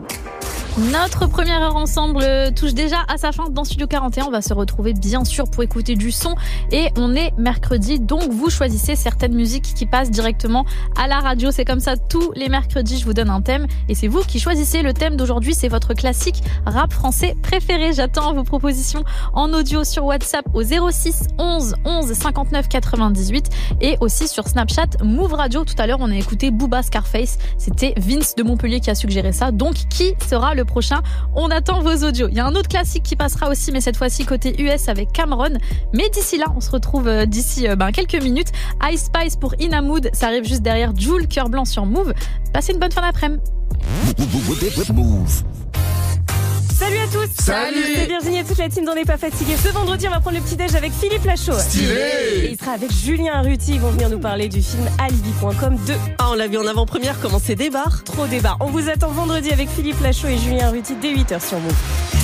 Notre première heure ensemble euh, touche déjà à sa fin dans Studio 41. On va se retrouver bien sûr pour écouter du son et on est mercredi donc vous choisissez certaines musiques qui passent directement à la radio. C'est comme ça tous les mercredis. Je vous donne un thème et c'est vous qui choisissez le thème d'aujourd'hui. C'est votre classique rap français préféré. J'attends vos propositions en audio sur WhatsApp au 06 11 11 59 98 et aussi sur Snapchat Move Radio. Tout à l'heure on a écouté Booba Scarface. C'était Vince de Montpellier qui a suggéré ça. Donc qui sera le prochain On attend vos audios. Il y a un autre classique qui passera aussi, mais cette fois-ci côté US avec Cameron. Mais d'ici là, on se retrouve euh, d'ici euh, ben, quelques minutes. Ice Spice pour Inamood, ça arrive juste derrière Joule, cœur blanc sur Move. Passez une bonne fin d'après-midi. Move. Salut à tous Salut C'est Virginie et toute la team d'On n'est pas fatigué. Ce vendredi, on va prendre le petit-déj avec Philippe Lachaud. Stylé Et il sera avec Julien Arruti. Ils vont venir nous parler du film Alibi.com 2. Ah, on l'a vu en avant-première, comment c'est débarre Trop débat. On vous attend vendredi avec Philippe Lachaud et Julien Arruti dès 8h sur Move.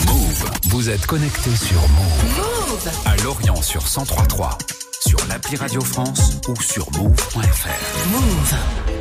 Move. Vous êtes connecté sur Move. À Lorient sur 1033. Sur l'appli Radio France ou sur move.fr. Move.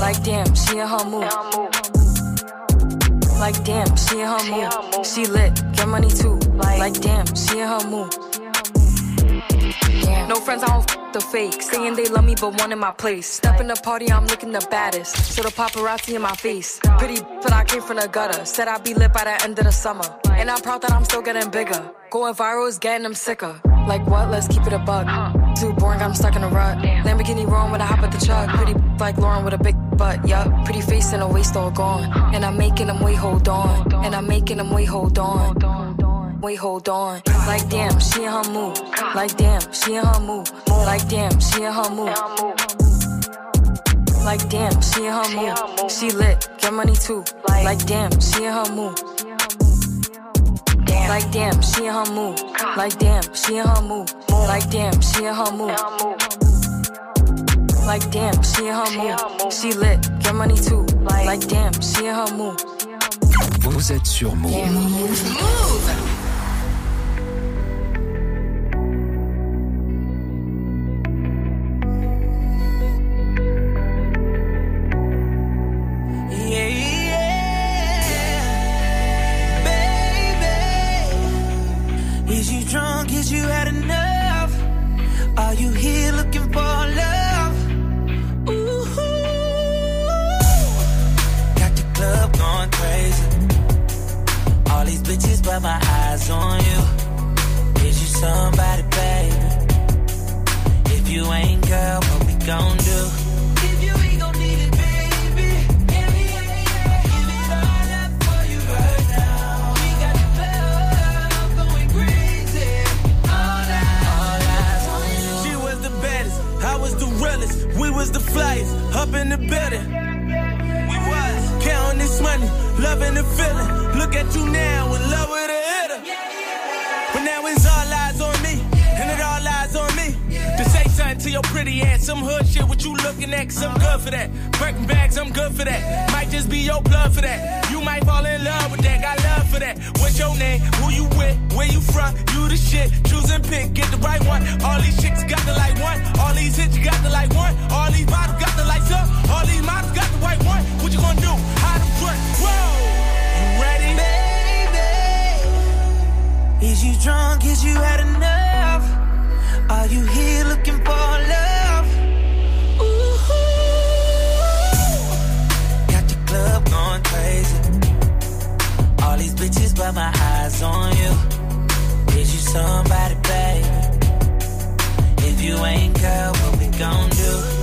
Like damn, she in her mood. Like damn, she in her mood. She lit, get money too. Like damn, she in her mood. No friends, I don't f the fake. Saying they love me, but one in my place. Step in the party, I'm looking the baddest. So the paparazzi in my face. Pretty, but I came from the gutter. Said I'd be lit by the end of the summer. And I'm proud that I'm still getting bigger. Going viral is getting them sicker. Like what? Let's keep it a bug. Too boring, I'm stuck in a rut. Lamborghini wrong when I hop at the truck. Pretty like Lauren with a big butt, yup. Pretty face and a waist all gone. And I'm making them wait, hold on. And I'm making them wait, hold on. Wait, hold on. Like damn, she in her mood. Like damn, she in her mood. Like damn, she in her mood. Like damn, she in her mood. She lit, get money too. Like damn, she in her mood. Like damn, she in her mood. Like damn, she in her mood. Like damn, she in her mood. Like damn, she in her mood. She lit, get money too. Like damn, she in her mood. Vous êtes sur Move. Yeah, these bitches, but my eyes on you. Is you somebody, baby? If you ain't, girl, what we gon' do? If you ain't gon' need it, baby. She was the baddest, I was the realest, we was the flyest, up in the building. Counting this money, loving the feeling. Look at you now, in love with a hitter. But now it's all eyes on me, and it all lies on me. To say something to your pretty ass, some hood shit, what you looking at, cause I'm good for that. Birkin bags, I'm good for that. Might just be your blood for that. You might fall in love with that, got love for that. What's your name? Who you with? Where you from? You the shit. Choose and pick, get the right one. All these chicks got the like one. All these hits you got the like one. All these bottles got the lights up. All these models got the white one. What you gonna do? Front? Whoa! You ready? Is you drunk? Is you had enough? Are you here looking for love? Ooh, got the club going crazy. All these bitches, but my eyes on you. Is you somebody, baby? If you ain't, girl, what we gon' do?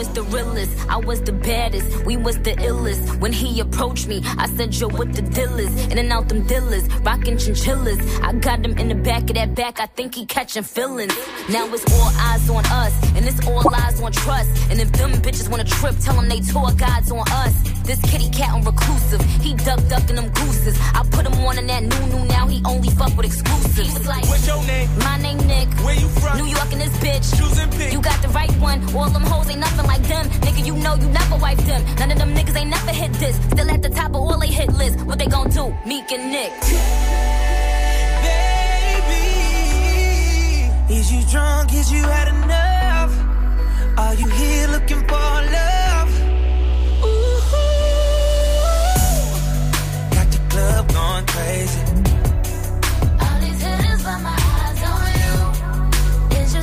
Was the realest, I was the baddest, we was the illest. When he approached me, I said, Yo, what the deal is? In and out them dealers, rockin' chinchillas. I got him in the back of that back, I think he catching feelings. Now it's all eyes on us, and it's all eyes on trust. And if them bitches wanna trip, tell them they tour God's on us. This kitty cat on reclusive, he duck ducking them gooses. I put him on in that new new, now he only fuck with exclusives. He was like, What's your name? My name Nick. Where you from? New York and this bitch. Choose and pick. You got the right one. All them hoes ain't nothing like them. Nigga, you know you never wipe them. None of them niggas ain't never hit this. Still at the top of all they hit list. What they gon' do? Meek and Nick. Baby, is you drunk? Is you had enough? Are you here looking for love?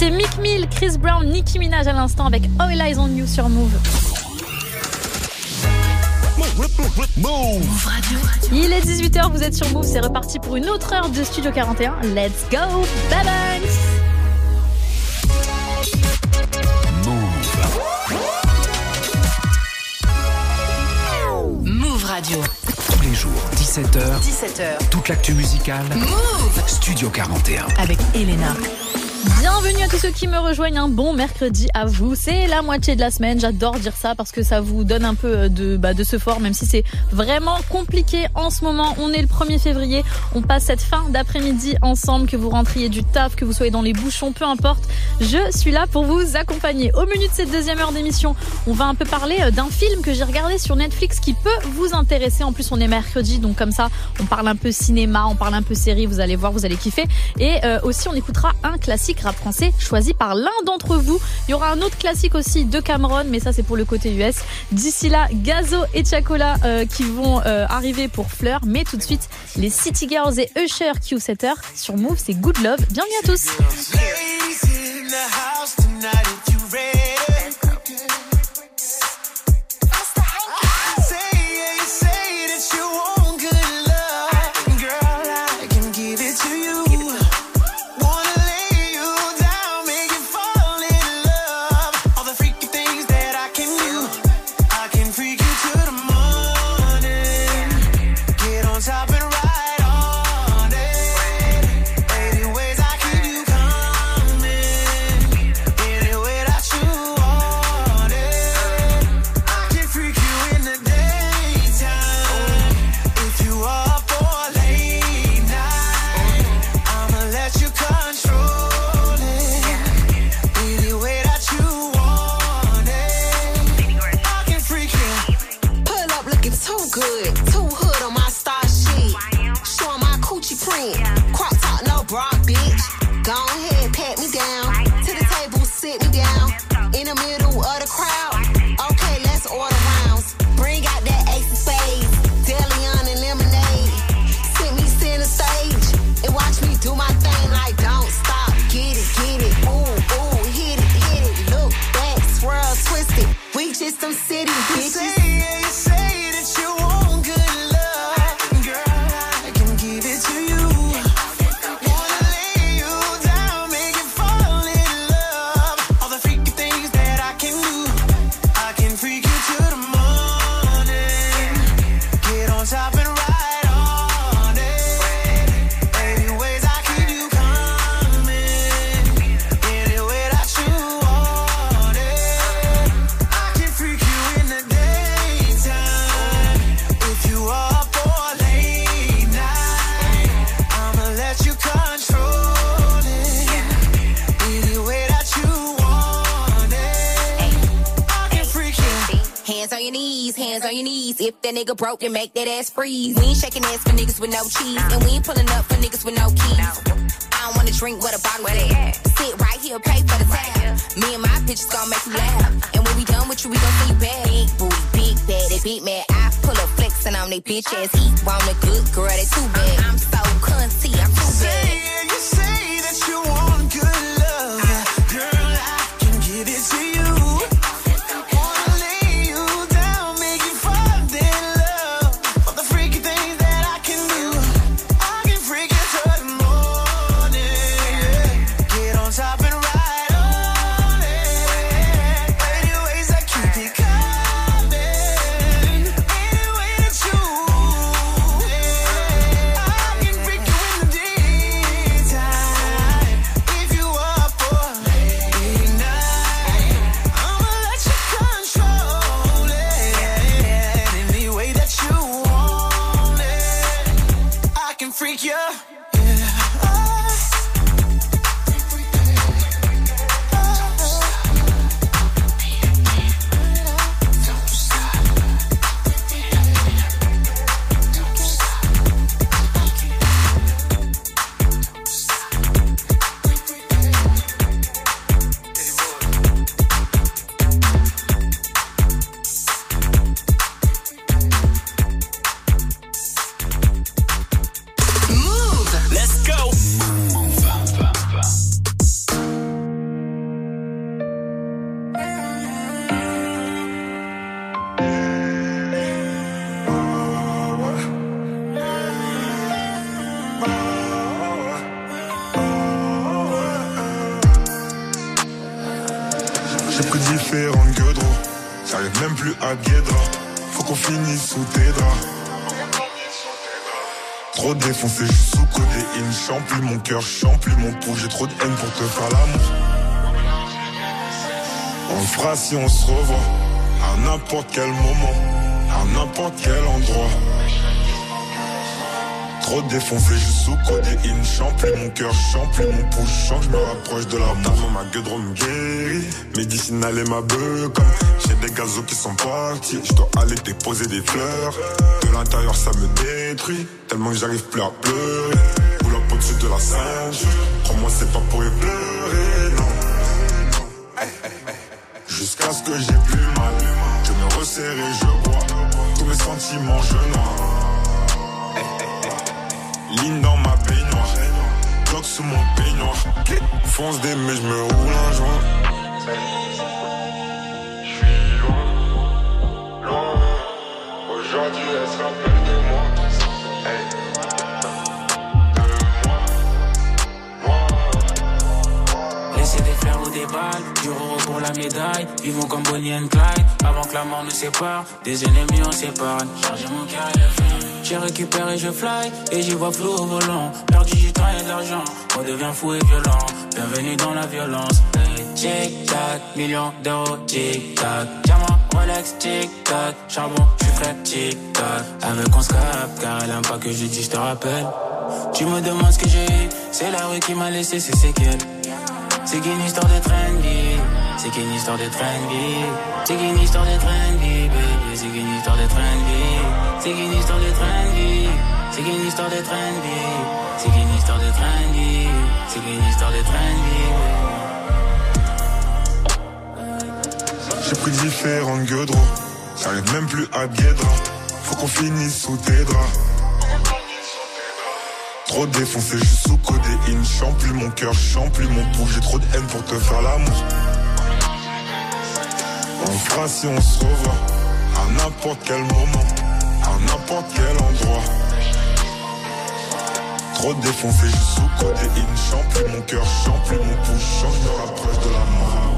C'était Mick Mill, Chris Brown, Nicki Minaj à l'instant avec All Eyes on You sur Move. Move Radio. Il est 18h, vous êtes sur Move, c'est reparti pour une autre heure de Studio 41. Let's go, bye bye Move Radio. Tous les jours, 17h, 17h. toute l'actu musicale. Move Studio 41. avec Elena. Bienvenue à tous ceux qui me rejoignent. Un bon mercredi à vous. C'est la moitié de la semaine. J'adore dire ça parce que ça vous donne un peu de, bah, de ce fort, même si c'est vraiment compliqué en ce moment. On est le 1er février. On passe cette fin d'après-midi ensemble. Que vous rentriez du taf, que vous soyez dans les bouchons, peu importe. Je suis là pour vous accompagner. Au menu de cette deuxième heure d'émission, on va un peu parler euh, d'un film que j'ai regardé sur Netflix qui peut vous intéresser. En plus, on est mercredi, donc comme ça, on parle un peu cinéma, on parle un peu série. Vous allez voir, vous allez kiffer. Et euh, aussi, on écoutera un classique rap français choisi par l'un d'entre vous. Il y aura un autre classique aussi de Cameron, mais ça c'est pour le côté US. D'ici là, Gazo et Chacola euh, qui vont euh, arriver pour Fleur, mais tout de suite, les City Girls et Usher Q7 sur Move, c'est Good Love. Bienvenue à tous. Nigga broke, and make that ass freeze. We ain't shaking ass for niggas with no cheese. And we ain't pulling up for niggas with no keys. I don't wanna drink what a bottle they at. Sit right here, pay for the tab. Me and my bitches gon' make you laugh. And when we done with you, we gon' see you. Big booty, big bad, they big mad. I pull up flexing on they bitch ass. Eat want a good girl, they too bad. Sous tes. Trop défoncé, juste sous codéine. Champli, mon cœur champli, mon pouls. J'ai trop de haine pour te faire l'amour. On fera si on se revoit. À n'importe quel moment, à n'importe quel endroit. Trop défoncé, juste sous codéine. Champli, mon cœur champli, mon pouls. Chante, je me rapproche de la mort. Ma gueule me guérit. Médicinal et ma beuh j'ai des gazos qui sont partis. Je dois aller déposer des fleurs. De l'intérieur, ça me détruit. Tellement que j'arrive plus à pleurer. Up au-dessus de la ceinture. Crois-moi, c'est pas pour y pleurer, non. Jusqu'à ce que j'ai plus mal. Je me resserre et je bois. Tous mes sentiments, je noie. Ligne dans ma baignoire. Bloc sous mon peignoir. Fonce des mais je me roule un joint. Aujourd'hui, elle se des balles, du pour la médaille. Vivons comme Bonnie and Clyde, avant que la mort nous sépare. Des ennemis on s'épargne, charger mon cœur. J'ai récupéré, je fly, et j'y vois flou au volant. Perdu du temps et de l'argent, on devient fou et violent. Bienvenue dans la violence. Hey, tic tac, millions d'euros, tic tac. Diamant, Rolex, tic tac. Charbon, j'suis frais, tic tac. Avec on se car elle aime pas que je dise, je te rappelle. Tu me demandes ce que j'ai eu, c'est la rue qui m'a laissé ses séquelles. C'est qu'une histoire de trendy, c'est qu'une histoire de trendy, c'est qu'une histoire de trendy, baby, c'est qu'une histoire de trendy, c'est qu'une histoire de trendy, c'est qu'une histoire de trendy, c'est qu'une histoire de trendy, c'est qu'une histoire de trendy. J'ai pris différentes gueudres. J'arrive même plus à Guédra. Faut qu'on finisse sous tes draps. Trop défoncé, juste sous codéine. Champli, mon cœur champli, mon pouls. J'ai trop de haine pour te faire l'amour. On fera si on se revoit. À n'importe quel moment, à n'importe quel endroit. Trop défoncé, juste sous codéine. Champli, mon cœur champli, mon pouls. Chante, je me rapproche de la mort.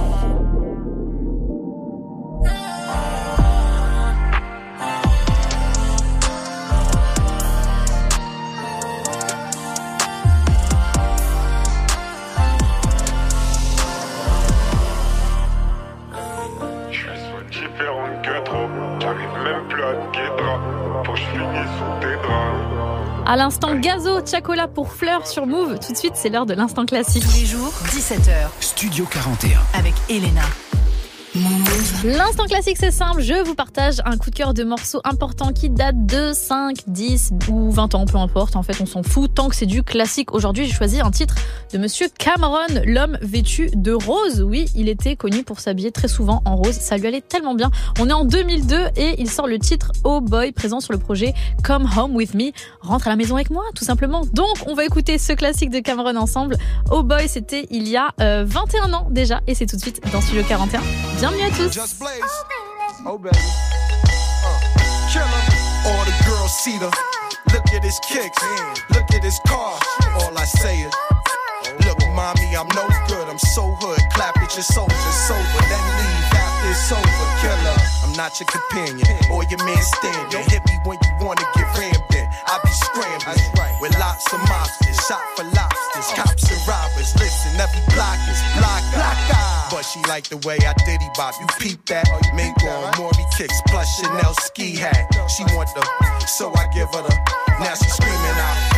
À l'instant gazo, Chacola pour Fleur sur Move. Tout de suite, c'est l'heure de l'instant classique. Tous les jours, 17h. Studio 41. Avec Elena. L'instant classique, c'est simple. Je vous partage un coup de cœur de morceaux importants qui datent de 5, 10 ou 20 ans, peu importe. En fait, on s'en fout tant que c'est du classique. Aujourd'hui, j'ai choisi un titre de Monsieur Cameron, l'homme vêtu de rose. Oui, il était connu pour s'habiller très souvent en rose. Ça lui allait tellement bien. On est en 2002 et il sort le titre Oh Boy, présent sur le projet Come Home With Me. Rentre à la maison avec moi, tout simplement. Donc, on va écouter ce classique de Cameron ensemble. Oh Boy, c'était il y a euh, 21 ans déjà et c'est tout de suite dans Studio 41. Bienvenue à tous. Just blaze. Oh, baby. Uh, killer. All the girls see the. Look at his kicks. Look at his car. All I say is. Look, mommy, I'm no good. I'm so hood. Clap at your soldiers sober. Then leave after it's over. Killer. I'm not your companion or your man stand. Don't hit me when you wanna get rammed in. I be scrambling with lots of mobsters. Shot for lobsters. Cops and robbers. Listen, every block is block. block but she like the way I diddy bop. You peep that? Mink on Maury kicks plus Chanel ski hat. She want the, so I give her the. Now she screaming out.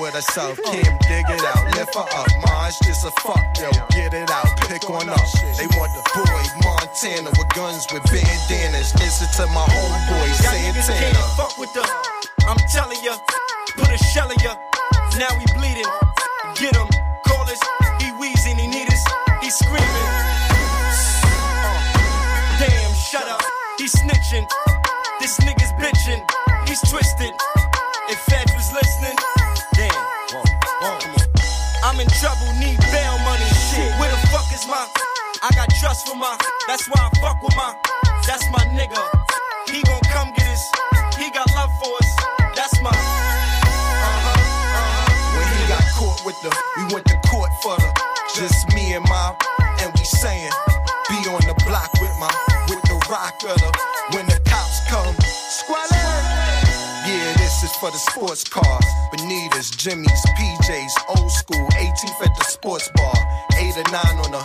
With herself. Kim, dig it out. Lift her up. Mine's just a fuck, yo. Get it out. Pick one up. They want the boy Montana with guns with bandanas. Listen to my homeboy Santana. Can't fuck with the. I'm telling ya. Put a shell in ya. Now we bleeding. Get him. Call us. He wheezing. He need us. He screaming. Uh, damn, shut up. He snitching. This nigga's bitching. He's twisted. Trouble, need bail money. Shit, where the fuck is my? I got trust for my. That's why I fuck with my. That's my nigga. He gon' come get us. He got love for us. That's my. Uh-huh, uh-huh. When he got caught with the, we went to court for the. Just me and my and we saying, be on the block with my, with the rock of the, when for the sports cars. Bonitas, Jimmy's, PJs, old school, 18th at the sports bar. 8 or 9 on the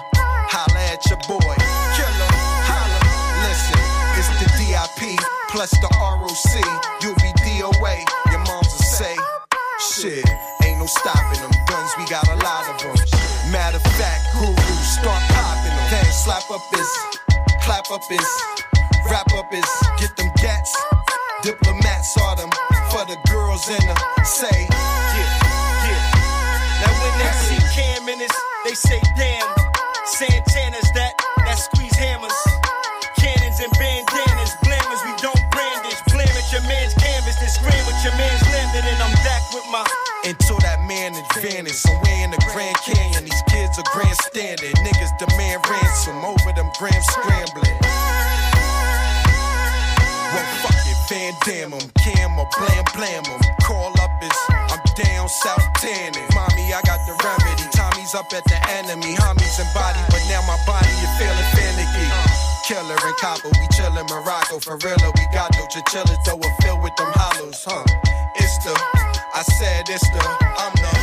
holla at your boy. Killer, holla. Listen, it's the DIP plus the ROC. You'll be DOA. Your moms will say, shit, ain't no stopping them. Guns, we got a lot of them. Matter of fact, guru, start popping them. Then slap up this, clap up his, wrap up his, get them the say. Yeah, yeah. Now when they see Cam in this, they say damn. Santana's that, that squeeze hammers. Cannons and bandanas, blammers, we don't brandish. Blam at your man's canvas, then scream with your man's lambert, and I'm back with my. Until that man advantage, somewhere in the Grand Canyon, these kids are grandstanding. Niggas demand ransom over them grams scrambling. Well, fuck it, Van Dam 'em, Blam 'em. Call up is, I'm down south tanning. Mommy, I got the remedy. Tommy's up at the enemy, homies and body, but now my body is feeling finicky. Killer and copper, we chillin' Morocco for real. We got no chinchillas, though we're filled with them hollows, huh? It's the, I said it's the, I'm the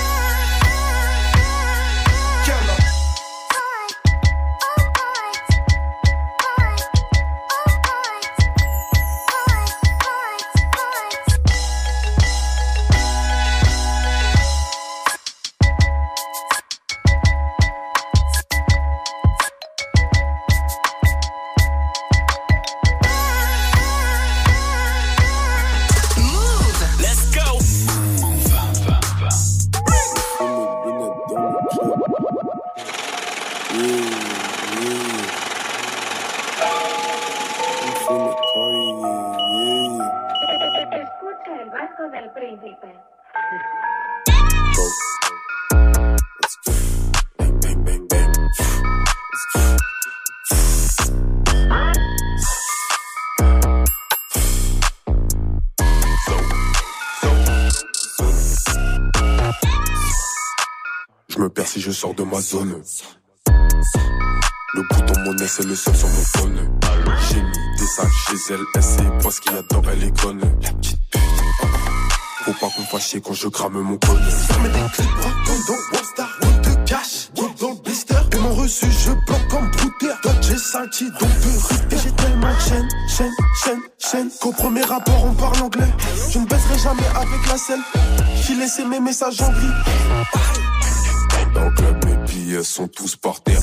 Perds si je sors de ma zone. Le bouton monnaie, c'est le seul sur mon phone. J'ai mis des sacs chez elle, elle sait pas ce qu'il y a dedans, elle est conne. La petite pute. Faut pas qu'on fasse chier quand je crame mon cône. Ferme des clips, dans Wallstar. Route de cash, dans blister. Paiement reçu, je bloque comme brouter. Toi, j'ai senti donc de. Et j'ai tellement chaîne, chaîne, chaîne, chaîne. Qu'au premier rapport, on parle anglais. Je ne baisserai jamais avec la selle. J'ai laissé mes messages en gris. Dans le club, mes billets sont tous par terre.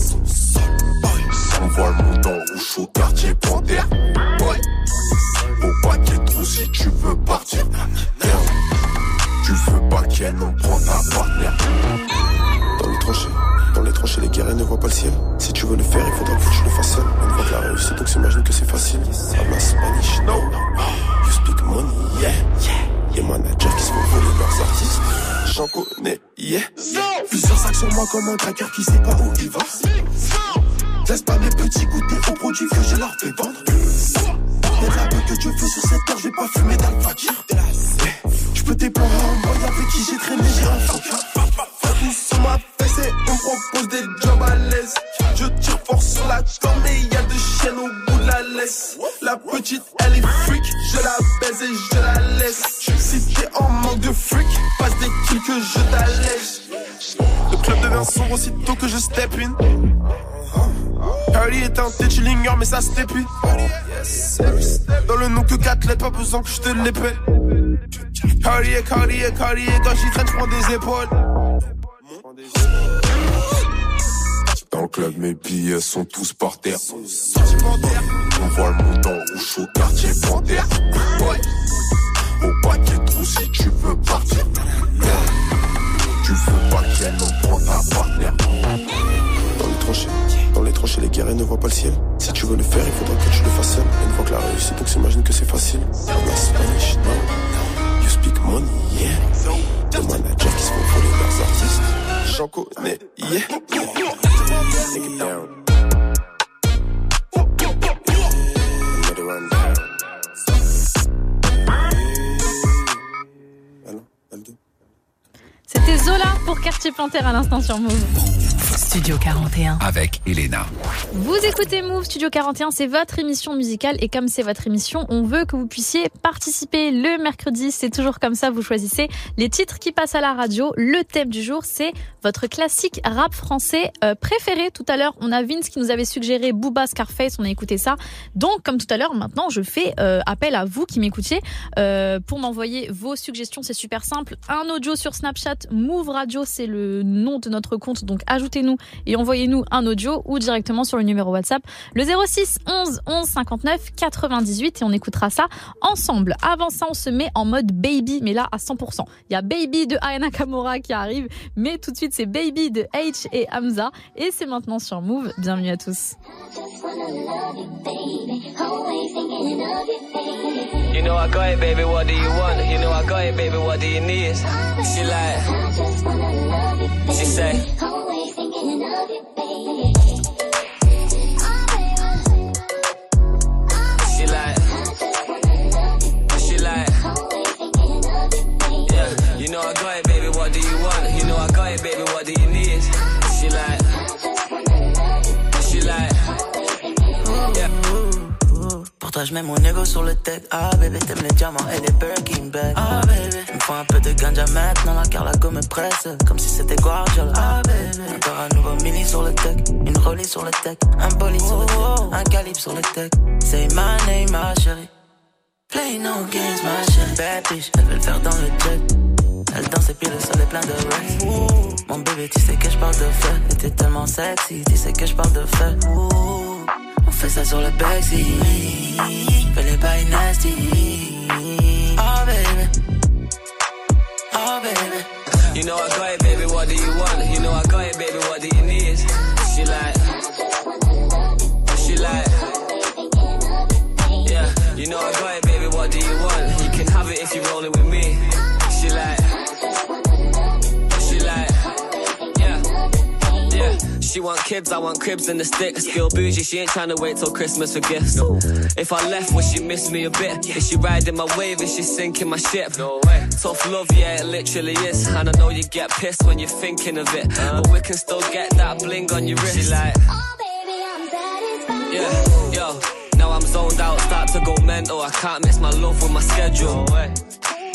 On voit le monde en rouge au quartier panthère. Ouais. Faut pas qu'il trop si tu veux partir. Merde. Tu veux pas qu'elle on prend ta partenaire. Dans les tranchées, dans les tranchées, les guerriers ne voient pas le ciel. Si tu veux le faire, il faudra que tu le fasses seul. Une fois que la réussite, donc s'imagine que c'est facile. I'm Spanish, no. You speak money, yeah. Les managers qui se font voler leurs artistes. J'en connais, yeah. Plusieurs sacs sur moi comme un tracker qui sait pas où il va. Laisse pas mes petits goûter aux produits que je leur fais vendre. Les rappels que Dieu fait sur cette terre, j'ai pas fumé dans le fakir. Je peux déplorer un boy avec qui j'ai traîné, j'ai un fuck. Tout sur ma fesse et on me propose des jobs à l'aise. Je tire fort sur la corde, mais y a deux chaînes au bout de la laisse. La petite, elle est freak, je la baise et je la laisse. Si t'es en manque de freak, passe des kills que je t'allège. Le club devient sombre aussitôt que je step in. Harry est un tête chillinger, mais ça step in. Dans le nom que 4 lettres, pas besoin que je te l'épelle. Carrier, carrier, carrier, quand j'y traîne, j'prends des épaules. Dans le club, mes billets sont tous par terre. On voit le en rouge au quartier panthère. Y ait trop si tu veux partir. Tu veux pas qu'elle on prend ta partenaire. Dans les tranchées, dans les tranchées, les guerriers ne voient pas le ciel. Si tu veux le faire, il faudra que tu le fasses seul. Une fois que la réussite, donc s'imagine que c'est facile. You speak money, yeah. Les managers qui se font voler artistes. C'était Zola pour Quartier Panthère à l'instant sur Move. Studio 41. Avec Elena. Vous écoutez Move Studio 41, c'est votre émission musicale et comme c'est votre émission, on veut que vous puissiez participer le mercredi. C'est toujours comme ça, vous choisissez les titres qui passent à la radio. Le thème du jour, c'est votre classique rap français euh, préféré. Tout à l'heure, on a Vince qui nous avait suggéré Booba Scarface, on a écouté ça. Donc, comme tout à l'heure, maintenant, je fais euh, appel à vous qui m'écoutiez euh, pour m'envoyer vos suggestions. C'est super simple. Un audio sur Snapchat, Move Radio, c'est le nom de notre compte. Donc, ajoutez-nous et envoyez-nous un audio ou directement sur le numéro WhatsApp le 06 11 11 59 98 et on écoutera ça ensemble. Avant ça, on se met en mode baby, mais là à 100%. Il y a Baby de Ayana Kamora qui arrive, mais tout de suite c'est Baby de H et Hamza et c'est maintenant sur Move. Bienvenue à tous. Baby. What do you want? You know I got baby. What do you need? She like, she like, yeah. You know I got it, baby. What do you want? You know I got it, baby. What do you need? She like, she like, yeah. Pour toi, je mets mon ego sur le tech. Ah, bébé, t'aimes les diamants et les Birkin bags. Ah, bébé, il me faut un peu de ganja maintenant, là, car la gomme me presse. Comme si c'était Guardiola. Ah, bébé, encore un nouveau mini sur le tech. Une rollie sur le tech. Un bolide sur le tech. Un calibre sur le tech. Say my name, ma chérie. Play no games, ma chérie. Bad bitch, elle veut le faire dans le jet. Elle danse et puis le sol est plein de rest. Mon bébé, tu sais que je parle de fait. Et t'es tellement sexy, tu sais que je parle de fait. On fait ça sur le backseat. Fais les bails nasty. Oh baby. Oh baby. You know I got it, baby. What do you want? You know I got it, baby. What do you need? She like, she like, yeah. You know I got it, baby. What do you want? You can have it if you're rolling with me. She want kids, I want cribs and the sticks. Still bougie, she ain't trying to wait till Christmas for gifts. If I left, would she miss me a bit? Is she riding my wave? Is she sinking my ship? No way. Tough love, yeah, it literally is. And I know you get pissed when you're thinking of it. Uh. But we can still get that bling on your wrist. She like, oh baby, I'm satisfied. yeah, yo. Now I'm zoned out, start to go mental. I can't mix my love with my schedule.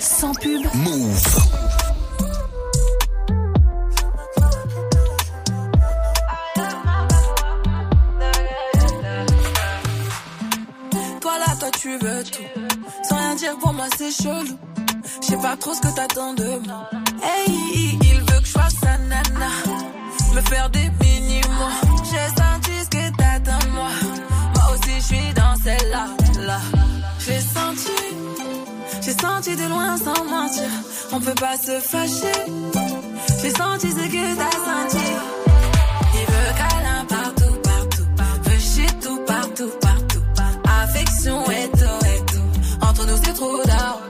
sans pub. Move. Toi là, toi tu veux tout. Sans rien dire pour moi, c'est chelou. Je sais pas trop ce que t'attends de moi. Hey, il veut que je fasse sa nana. Me faire des mini-mois. J'ai senti ce que t'attends de moi. Moi aussi, je suis dans celle-là. Là. J'ai senti. Senti de loin sans mentir. On peut pas se fâcher. J'ai senti ce que t'as senti. Il veut câlin partout, partout. Veut shit tout, partout, partout. Affection et tout, et tout. Entre nous, c'est trop d'or.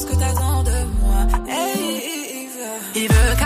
ce que t'attends de moi. Il veut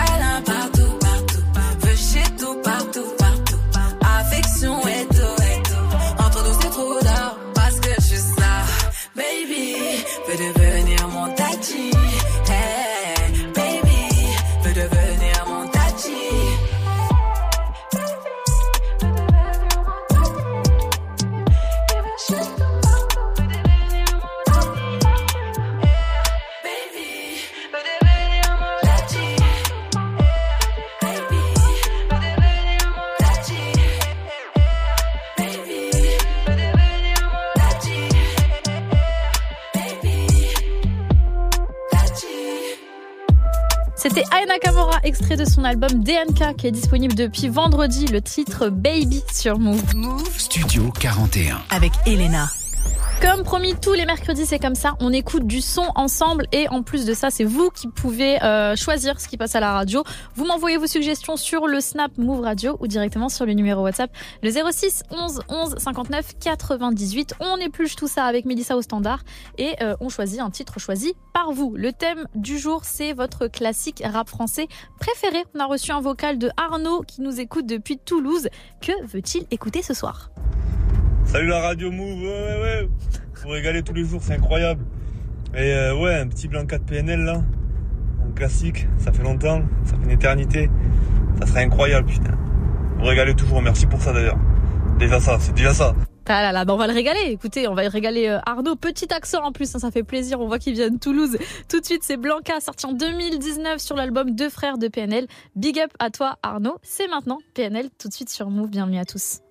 Nakamura, extrait de son album DNK qui est disponible depuis vendredi, le titre Baby sur Move. Studio 41. Avec Elena. Comme promis, tous les mercredis, c'est comme ça. On écoute du son ensemble et en plus de ça, c'est vous qui pouvez euh, choisir ce qui passe à la radio. Vous m'envoyez vos suggestions sur le Snap Move Radio ou directement sur le numéro WhatsApp le 06 11 11 59 98. On épluche tout ça avec Mélissa au standard et euh, on choisit un titre choisi par vous. Le thème du jour, c'est votre classique rap français préféré. On a reçu un vocal de Arnaud qui nous écoute depuis Toulouse. Que veut-il écouter ce soir? Salut la radio Move, ouais, ouais. Vous régalez tous les jours, c'est incroyable. Et euh, ouais, un petit Blanca de PNL là, un classique, ça fait longtemps, ça fait une éternité. Ça serait incroyable, putain. Vous régalez toujours, merci pour ça d'ailleurs. Déjà ça, c'est déjà ça. Ah là là, bah on va le régaler. Écoutez, on va régaler euh, Arnaud. Petit accent en plus, hein, ça fait plaisir. On voit qu'il vient de Toulouse. Tout de suite, c'est Blanca, sorti en 2019 sur l'album Deux frères de PNL. Big up à toi, Arnaud. C'est maintenant PNL, tout de suite sur Move. Bienvenue à tous.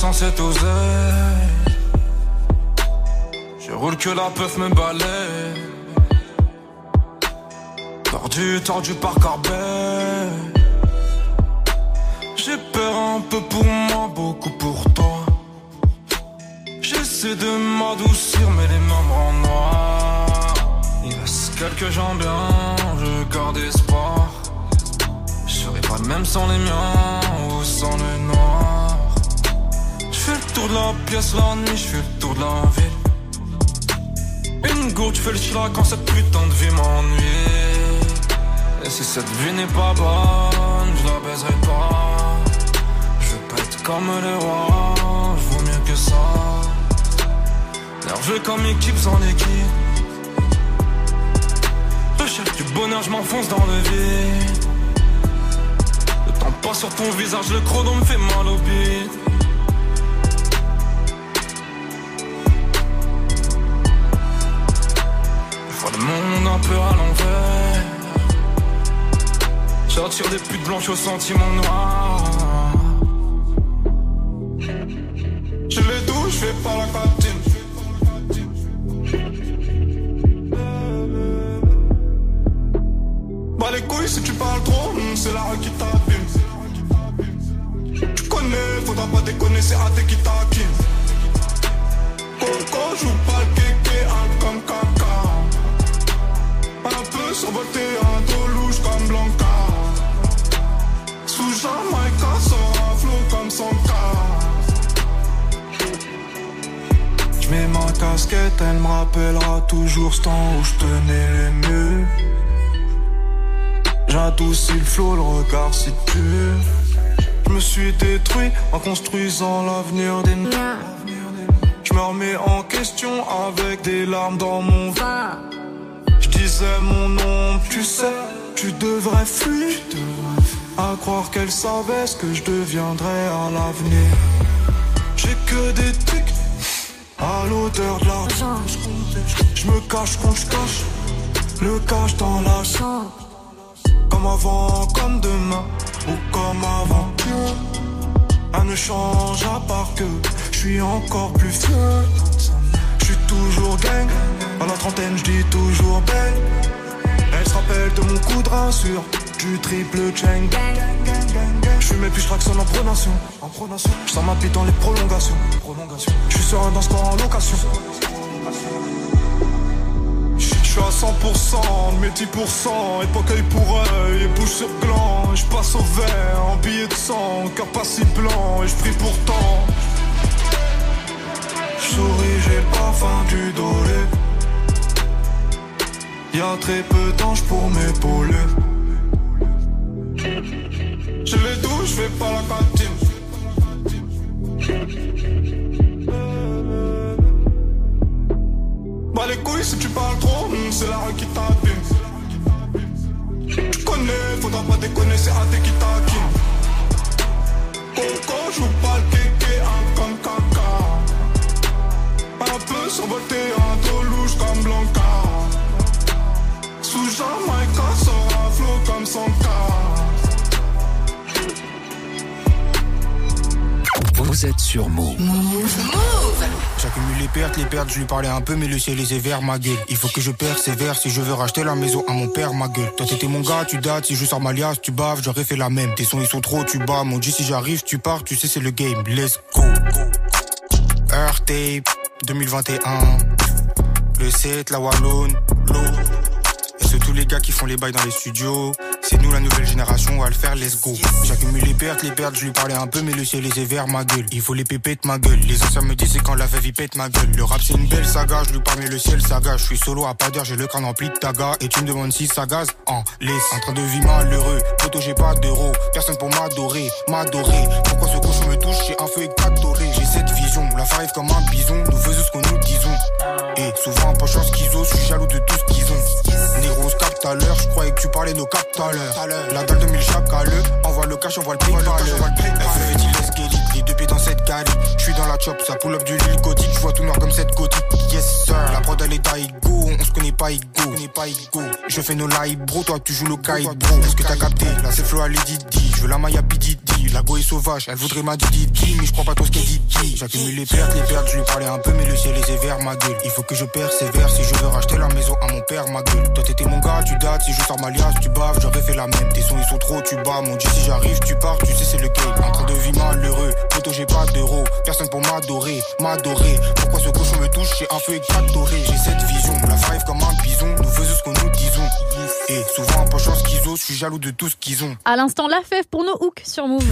Sans cette. Je roule que la peuf me balaye. Tordu, tordu par Corbet. J'ai peur un peu pour moi, beaucoup pour toi. J'essaie de m'adoucir, mais les mains me rendent noir. Il reste quelques gens bien, je garde espoir. Je serai pas le même sans les miens ou sans le noir. Je tour de la pièce la nuit, je fais le tour de la ville. Une goutte, je fais le chila quand cette putain de vie m'ennuie. Et si cette vie n'est pas bonne, je la baiserai pas. Je veux pas être comme les rois, je vaux mieux que ça. Nerveux comme équipe sans équipe. Recherche du bonheur, je m'enfonce dans le vide. Le temps passe sur ton visage, le chrono me fait mal au bide. Le monde un peu à l'envers. J'attire des putes blanches aux sentiments noirs. Je les douche, je fais pas la cantine. Bah les couilles si tu parles trop, hmm, c'est la qui t'abîme. Tu connais, faudra pas déconner, c'est AT qui taquine. Coco joue pas le kéké, un comme caca. Un peu survolté, un dos louche comme Blanca. Sous Jamaïca, sort un flot comme son cas. J'mets ma casquette, elle me rappellera toujours ce temps où je tenais les murs. J'adoucis le flot, le regard si dur. Je me suis détruit en construisant l'avenir des Je me remets en question avec des larmes dans mon vin. Disais mon nom, tu sais, tu devrais fuir. À croire qu'elle savait ce que je deviendrais à l'avenir. J'ai que des trucs à l'odeur de l'argent. Je me cache quand je cache le cache dans la chambre. Comme avant, comme demain, ou comme avant. Rien ne change à part que je suis encore plus fier. Toujours gang, à la trentaine je dis toujours belle. Elle se rappelle de mon coup de rein sur du triple chain. Je suis puis je en pronation. Je sens ma bite dans les prolongations. Je suis sur un dans en location. Je suis à 100%, mes 10%, époque œil pour œil, et bouche sur gland. Je passe au vert, en billet de sang, cœur blanc, et je prie pourtant. Souris, j'ai le parfum du dolé. Y'a très peu d'anges pour m'épauler. Je les douche, je fais pas la cantine. Bah les couilles si tu parles trop, hmm, c'est la rue qui t'abîme. Tu connais, faudra pas déconner, c'est AT qui taquine. Coco joue pas le kéké, un comme. Un peu survolté, un dos louche comme Blanca. Jamaïca sera flot comme son cas. Vous êtes sur Move. J'accumule les pertes, les pertes, je lui parlais un peu, mais le ciel est sévère, ma gueule. Il faut que je persévère si je veux racheter la maison à mon père, ma gueule. Toi t'étais mon gars, tu dates, si je sors ma liasse, tu baves, j'aurais fait la même. Tes sons ils sont trop, tu bats, mon dit si j'arrive, tu pars, tu sais c'est le game, let's go. Earth Tape 2021, le 7, la Wallone, l'eau. Et c'est tous les gars qui font les bails dans les studios. C'est nous la nouvelle génération, on va le faire, let's go. J'accumule les pertes, les pertes, je lui parlais un peu, mais le ciel est sévère, ma gueule. Il faut les pépettes, ma gueule. Les anciens me disent c'est quand la il pète ma gueule. Le rap c'est une belle saga, je lui parle, mais le ciel saga. Je suis solo à pas d'heure, j'ai le crâne rempli de taga. Et tu me demandes si ça gaz en laisse. En train de vivre malheureux, photo j'ai pas d'euros. Personne pour m'adorer, m'adorer. Pourquoi ce cochon me touche, j'ai un feu éclatoré. J'ai cette vision, la farive comme un bison. Nous faisons ce que nous disons. Et souvent, pas chance qu'ils osent, je suis jaloux de tout ce qu'ils ont. Se capte à l'heure, je croyais que tu parlais nos captes à l'heure. La dalle de mille l'heure, envoie le cash, envoie le pay par les deux pieds dans cette cali. Je suis dans la chop, ça pull up du l'île gothique, je vois tout noir comme cette gothique. Yes sir, la prod elle est d'Aigo, on se connaît pas Igo. Je fais nos live bro, toi tu joues le kite bro. Est-ce que t'as capté? Là c'est Flo à Lady je veux la Maya La go est sauvage, elle voudrait ma Didi, mais je crois pas tout ce qu'elle dit. J'accumule les pertes, les pertes, je lui parlais un peu, mais le ciel est sévère, ma gueule. Il faut que je persévère si je veux racheter la maison à mon père, ma gueule. Toi t'étais mon gars, tu dates, si je sors ma liasse, tu baves, j'aurais fait la même. Tes sons ils sont trop, tu bats, mon dieu, si j'arrive, tu pars, tu sais c'est le game. En train de vivre malheureux, photo j'ai pas d'euros, personne pour m'adorer, m'adorer. Pourquoi ce cochon me touche, j'ai un feu éclatoré. J'ai cette vision, je suis jaloux de tout ce qu'ils ont. À l'instant, la fève pour nos hooks sur Move.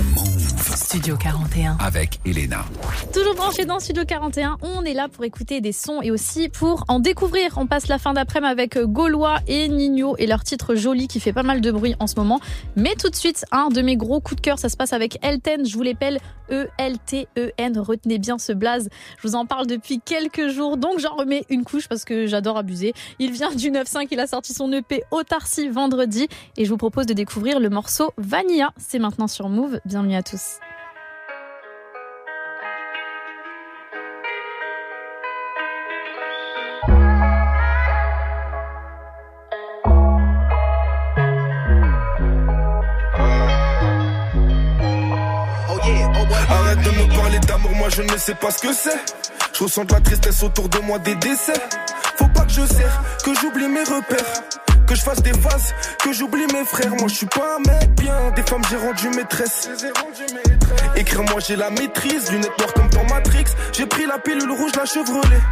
Studio 41. Avec Elena. Toujours branché dans Studio 41, on est là pour écouter des sons et aussi pour en découvrir. On passe la fin d'après-midi avec Gaulois et Nino et leur titre Joli qui fait pas mal de bruit en ce moment. Mais tout de suite, un de mes gros coups de cœur, ça se passe avec Elten. Je vous l'appelle E-L-T-E-N. Retenez bien ce blaze. Je vous en parle depuis quelques jours, donc j'en remets une couche parce que j'adore abuser. Il vient du 9-5, il a sorti son EP Autarcie vendredi et je vous propose de découvrir le morceau Vanilla. C'est maintenant sur Move. Bienvenue à tous. De parler d'amour, moi je ne sais pas ce que c'est. Je ressens de la tristesse autour de moi des décès. Faut pas que je serre, que j'oublie mes repères. Que je fasse des phases, que j'oublie mes frères. Moi je suis pas un mec bien, des femmes j'ai rendu maîtresse. Écrire moi j'ai la maîtrise, lunettes noires comme dans Matrix. J'ai pris la pilule rouge, la chevrolet.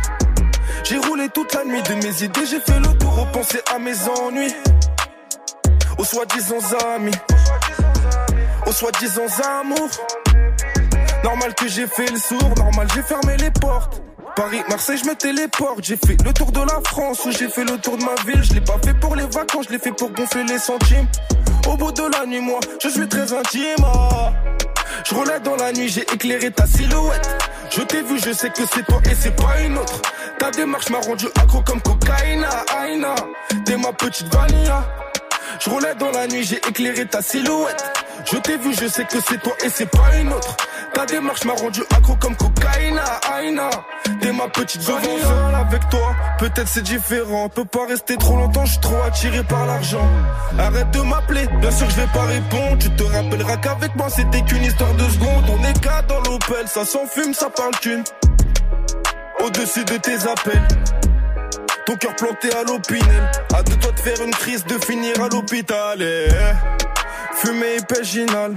J'ai roulé toute la nuit de mes idées, j'ai fait le tour, repenser à mes ennuis. Aux soi-disant amis, aux soi-disant amours. Normal que j'ai fait le sourd, normal j'ai fermé les portes. Paris, Marseille, je me téléporte. J'ai fait le tour de la France ou j'ai fait le tour de ma ville. Je l'ai pas fait pour les vacances, je l'ai fait pour gonfler les centimes. Au bout de la nuit, moi, je suis très intime. ah. Je relève dans la nuit, j'ai éclairé ta silhouette. Je t'ai vu, je sais que c'est toi et c'est pas une autre. Ta démarche m'a rendu accro comme cocaïna, aïna. T'es ma petite vanilla. Je relève dans la nuit, j'ai éclairé ta silhouette. Je t'ai vu, je sais que c'est toi et c'est pas une autre. Ta démarche m'a rendu accro comme cocaïna, aïna. T'es ma petite vanilla. avec toi, peut-être c'est différent. Peut pas rester trop longtemps, je suis trop attiré par l'argent. Arrête de m'appeler, bien sûr je vais pas répondre. Tu te rappelleras qu'avec moi c'était qu'une histoire de secondes. On est quatre dans l'Opel, ça s'enfume, ça parle thune. Au-dessus de tes appels. Ton cœur planté à l'opinel. À deux doigts de faire une crise, de finir à l'hôpital. eh. Fumée épéginale.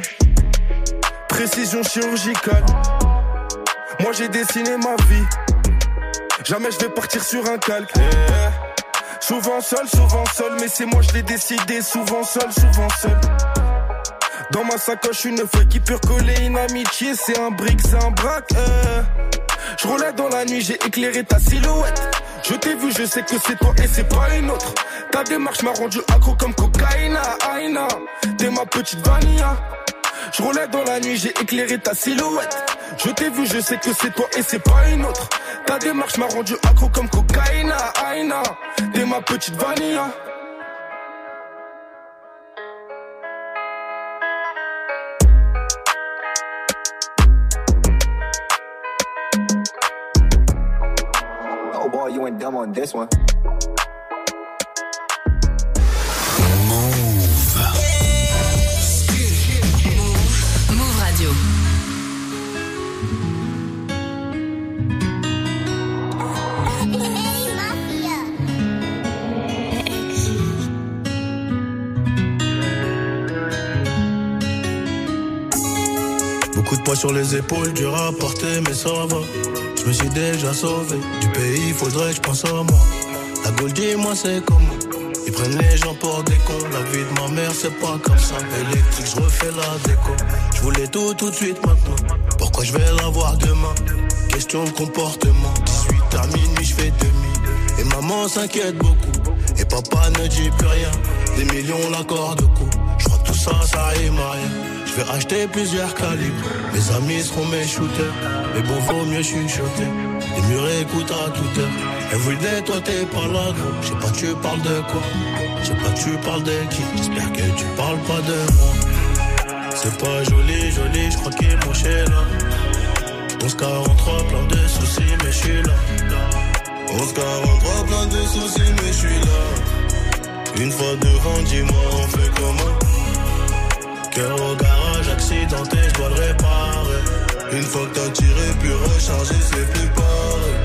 Précision chirurgicale. Moi j'ai dessiné ma vie. Jamais je vais partir sur un calque. Souvent seul, souvent seul, mais c'est moi je l'ai décidé. Souvent seul, souvent seul. Dans ma sacoche, une feuille qui peut recoller une amitié. C'est un brick, c'est un braque. Je relève dans la nuit, j'ai éclairé ta silhouette. Je t'ai vu, je sais que c'est toi et c'est pas une autre. Ta démarche m'a rendu accro comme cocaïna, aïna. T'es ma petite vanilla. Je relève dans la nuit, j'ai éclairé ta silhouette. Je t'ai vu, je sais que c'est toi et c'est pas une autre. Ta démarche m'a rendu accro comme cocaïna, aïna. T'es ma petite vanilla. Oh boy, you went dumb on this one. Sur les épaules, dur à porter, mais ça va. Je me suis déjà sauvé du pays, faudrait que je pense à moi. La Gaule, dis-moi, c'est comment Ils prennent les gens pour des cons. La vie de ma mère, c'est pas comme ça. Électrique, je refais la déco. Je voulais tout, tout de suite maintenant. Pourquoi je vais l'avoir demain? Question de comportement. 18 à minuit, je fais demi. Et maman s'inquiète beaucoup. Et papa ne dit plus rien. Des millions, l'accord de coup. Je crois que tout ça, ça rime à rien. Je vais acheter plusieurs calibres. Mes amis seront mes shooters. Mais bon, vaut mieux chuchoter. Les murs écoutent à toute heure. Everyday, toi t'es pas là, gros. Je sais pas, tu parles de quoi? Je sais pas, tu parles de qui? J'espère que tu parles pas de moi. C'est pas joli, joli, je crois qu'il est là. 1143, plein de soucis, mais je suis là. 1143, plein de soucis, mais je suis là. Une fois devant, dis-moi, on fait comment? Cœur au garage, accidenté, je dois le réparer. Une fois que t'as tiré, puis rechargé, c'est plus pareil.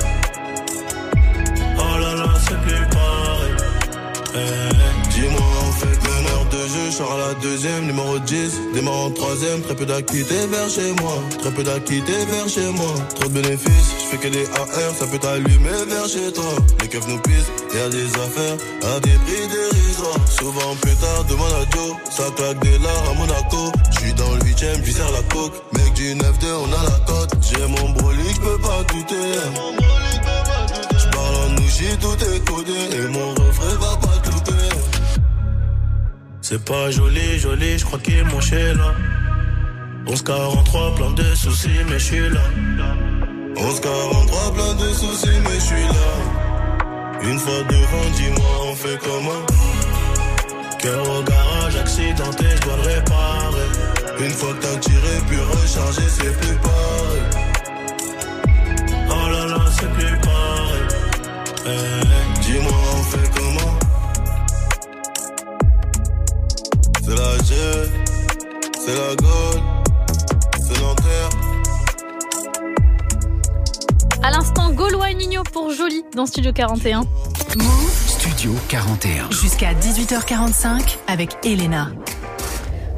Oh là là, c'est plus pareil. Eh, de jeu, je à la deuxième, numéro 10, démarre en troisième, très peu d'acquittés vers chez moi, très peu d'acquittés vers chez moi, trop de bénéfices, je fais que des AR, ça peut t'allumer vers chez toi, les keufs nous pissent, y'a des affaires à des prix dérisoires, souvent plus tard, demande à Joe, ça claque des lards à Monaco, je suis dans le huitième, j'y sers la coke, mec du 9-2, on a la cote, j'ai mon brolic, je peux pas douter, J'parle en ouchi, tout est Et mon refrain va pas C'est pas joli, joli, je crois qu'il est mon là. 1143, plein de soucis, mais je suis là. 1143, plein de soucis, mais je suis là. Une fois devant, dis-moi, on fait comment? Cœur au garage, accidenté, je dois le réparer. Une fois que t'as tiré, puis rechargé, c'est plus pareil. Oh là là, c'est plus pareil. Eh, C'est la G, c'est la Gaule, c'est Nanterre. À l'instant, Gaulois et Nino pour Joli dans Studio 41. Studio 41. Jusqu'à 18h45 avec Elena.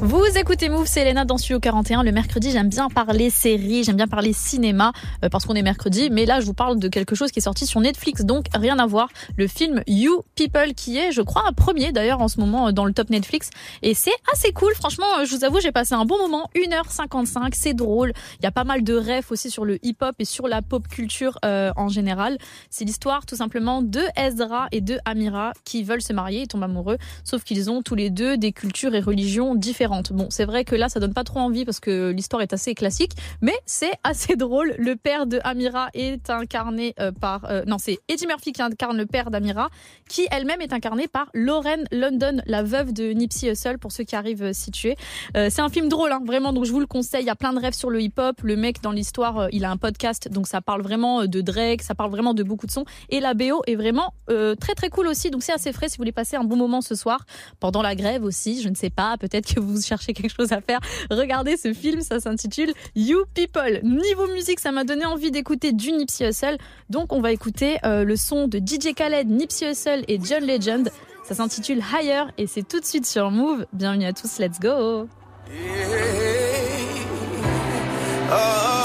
Vous écoutez Move, c'est Elena dans Studio 41. Le mercredi, j'aime bien parler séries, j'aime bien parler cinéma, euh, parce qu'on est mercredi. Mais là, je vous parle de quelque chose qui est sorti sur Netflix, donc rien à voir. Le film You People, qui est, je crois, un premier d'ailleurs en ce moment euh, dans le top Netflix. Et c'est assez cool, franchement, euh, je vous avoue, j'ai passé un bon moment. 1h55, c'est drôle. Il y a pas mal de refs aussi sur le hip-hop et sur la pop culture euh, en général. C'est l'histoire tout simplement de Ezra et de Amira qui veulent se marier, ils tombent amoureux, sauf qu'ils ont tous les deux des cultures et religions différentes. Bon, c'est vrai que là, ça donne pas trop envie parce que l'histoire est assez classique, mais c'est assez drôle. Le père de Amira est incarné euh, par... euh, non, c'est Eddie Murphy qui incarne le père d'Amira, qui elle-même est incarnée par Lauren London, la veuve de Nipsey Hussle, pour ceux qui arrivent euh, situés. C'est un film drôle, hein, vraiment, donc je vous le conseille. Il y a plein de rêves sur le hip-hop. Le mec, dans l'histoire, il a un podcast, donc ça parle vraiment de Drake, ça parle vraiment de beaucoup de sons. Et la BO est vraiment très très cool aussi, donc c'est assez frais si vous voulez passer un bon moment ce soir, pendant la grève aussi, je ne sais pas, peut-être que vous cherchez quelque chose à faire. Regardez ce film, ça s'intitule You People. Niveau musique, ça m'a donné envie d'écouter du Nipsey Hussle, donc on va écouter euh, le son de DJ Khaled, Nipsey Hussle et John Legend. Ça s'intitule Higher et c'est tout de suite sur Move. Bienvenue à tous, let's go.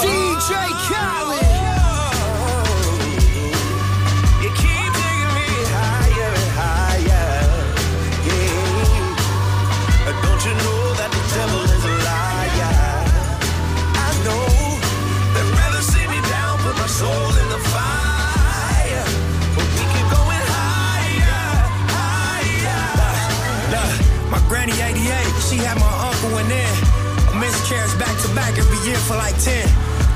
DJ Khaled. Miscarriage back to back every year for like 10.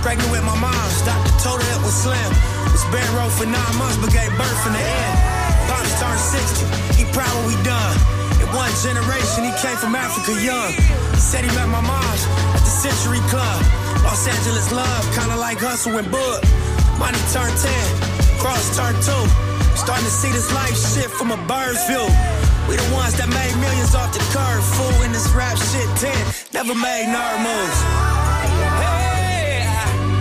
Pregnant with my mom, doctor told her it was slim. Was row for nine months, but gave birth in the end. Pops turned 60, he proud what we done. In one generation, he came from Africa young. He Said he met my mom's at the Century Club. Los Angeles love, kinda like hustle and bug. Money turned 10, cross turned 2. Starting to see this life shit from a bird's view. We the ones that made millions off the curve. Fool in this rap shit 10. Never made nerd moves. Hey,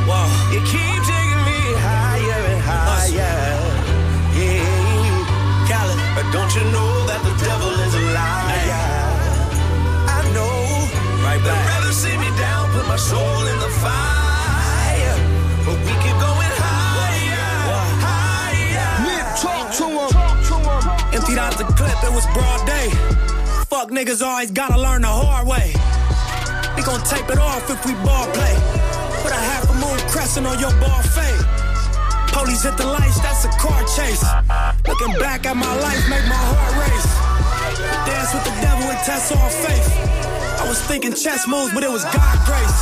whoa. You keep taking me higher and higher. Yeah, Khaled, but don't you know that the devil is a liar? I know. Right back. They'd rather see me down, put my soul in the fire. But we keep going the clip, it was broad day. Fuck niggas always gotta learn the hard way. We gon' tape it off if we ball play. Put a half a moon crescent on your ball fade. Police hit the lights, that's a car chase. Looking back at my life, make my heart race. Dance with the devil and test all faith. I was thinking chess moves, but it was God grace.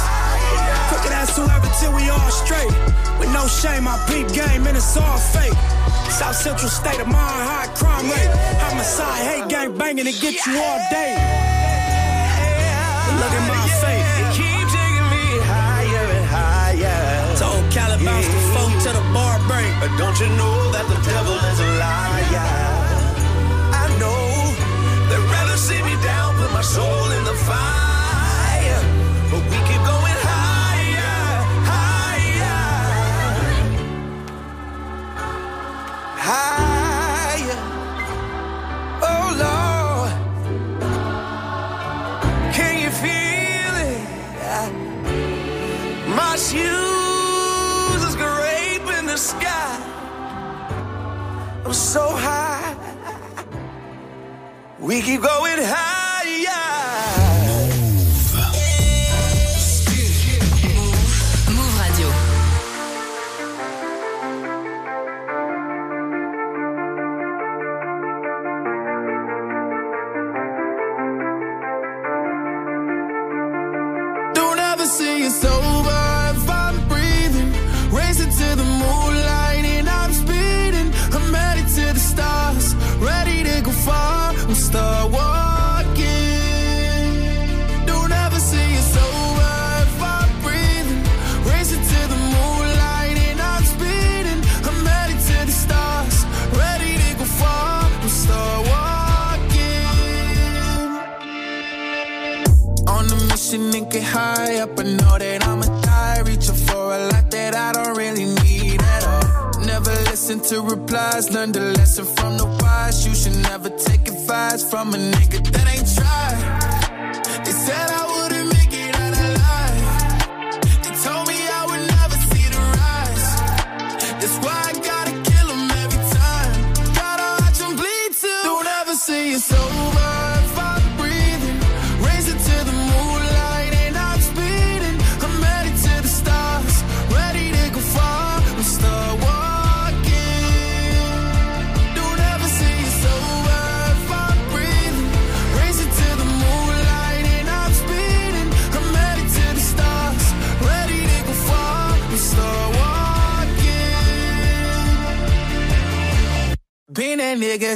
Crooked ass whoever till we all straight. With no shame, I peep game and it's all fake. South Central state of mind, high crime rate. Homicide, hate gang banging to get you all day. Look at my fate. Keep taking me higher and higher. Told bounce the phone to the bar break. But don't you know that the devil is a liar? Soul in the fire. But we keep going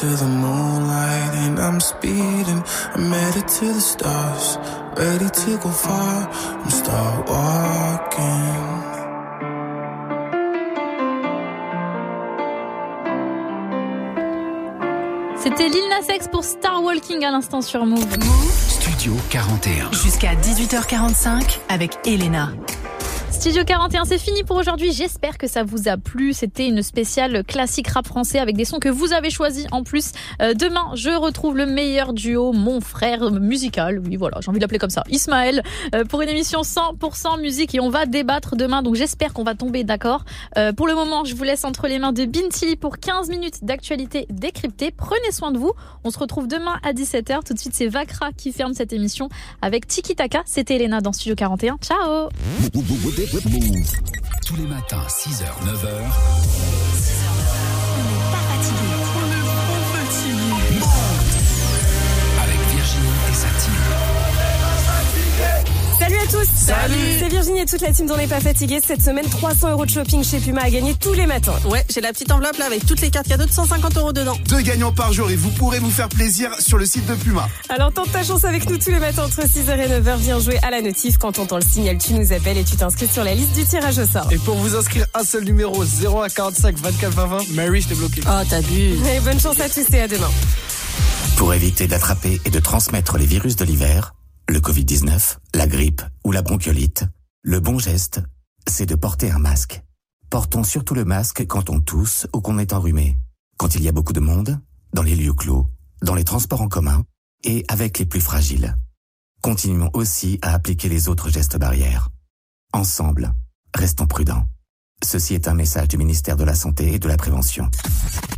to the moonlight and I'm speeding. I'm headed to the stars, ready to go far. I'm start walking. C'était Lil Nas X pour Star Walking à l'instant sur Move. Studio 41. Jusqu'à 18h45 avec Elena. Studio 41, c'est fini pour aujourd'hui. J'espère que ça vous a plu. C'était une spéciale classique rap français avec des sons que vous avez choisis en plus. Euh, demain, je retrouve le meilleur duo, mon frère musical. Oui, voilà, j'ai envie de l'appeler comme ça. Ismaël, euh, pour une émission 100% musique et on va débattre demain. Donc j'espère qu'on va tomber d'accord. Euh, pour le moment, je vous laisse entre les mains de Binti pour 15 minutes d'actualité décryptée. Prenez soin de vous. On se retrouve demain à 17h. Tout de suite, c'est Vakra qui ferme cette émission avec Tiki Taka. C'était Elena dans Studio 41. Ciao Tous les matins, 6h, 9h. Tous Salut. C'est Virginie et toute la team d'On n'est pas fatigué. Cette semaine, 300 euros de shopping chez Puma à gagner tous les matins. Ouais, j'ai la petite enveloppe là avec toutes les cartes cadeaux de 150 euros dedans. Deux gagnants par jour et vous pourrez vous faire plaisir sur le site de Puma. Alors tente ta chance avec nous tous les matins entre 6h et 9h. Viens jouer à la notif. Quand on entend le signal, tu nous appelles et tu t'inscris sur la liste du tirage au sort. Et pour vous inscrire, un seul numéro 01 45 24 20 20. Mary, je t'ai bloqué. Oh, t'as bu. Et bonne chance à tous et à demain. Pour éviter d'attraper et de transmettre les virus de l'hiver, le Covid-19, la grippe ou la bronchiolite, le bon geste, c'est de porter un masque. Portons surtout le masque quand on tousse ou qu'on est enrhumé, quand il y a beaucoup de monde, dans les lieux clos, dans les transports en commun et avec les plus fragiles. Continuons aussi à appliquer les autres gestes barrières. Ensemble, restons prudents. Ceci est un message du ministère de la Santé et de la Prévention.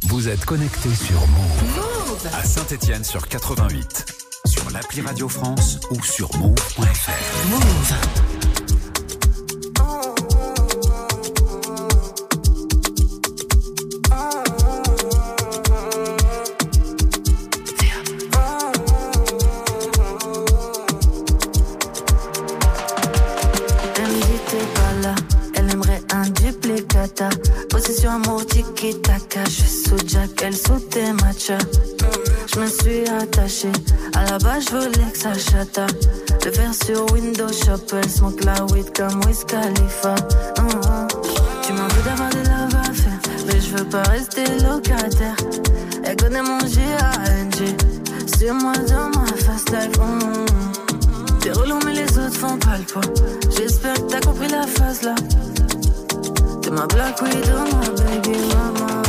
Vous êtes connecté sur Move. À Saint-Étienne sur 88. Sur l'appli Radio France ou sur move.fr. Move. Elle pas là, elle aimerait un. Amour tiki taka, je suis sous Jack, elle sous tes matchas. Je me suis attachée, à la base je voulais que ça chata. Le faire sur Windows Shop, elle smoke la weed comme Wiz Khalifa. Hum. Tu m'en veux d'avoir des love à faire, mais je veux pas rester locataire. Elle connaît mon G-A-N-G, sur moi dans ma fast life. T'es relou mais les autres font pas le poids J'espère que t'as compris la phase là my black widow, my baby mama.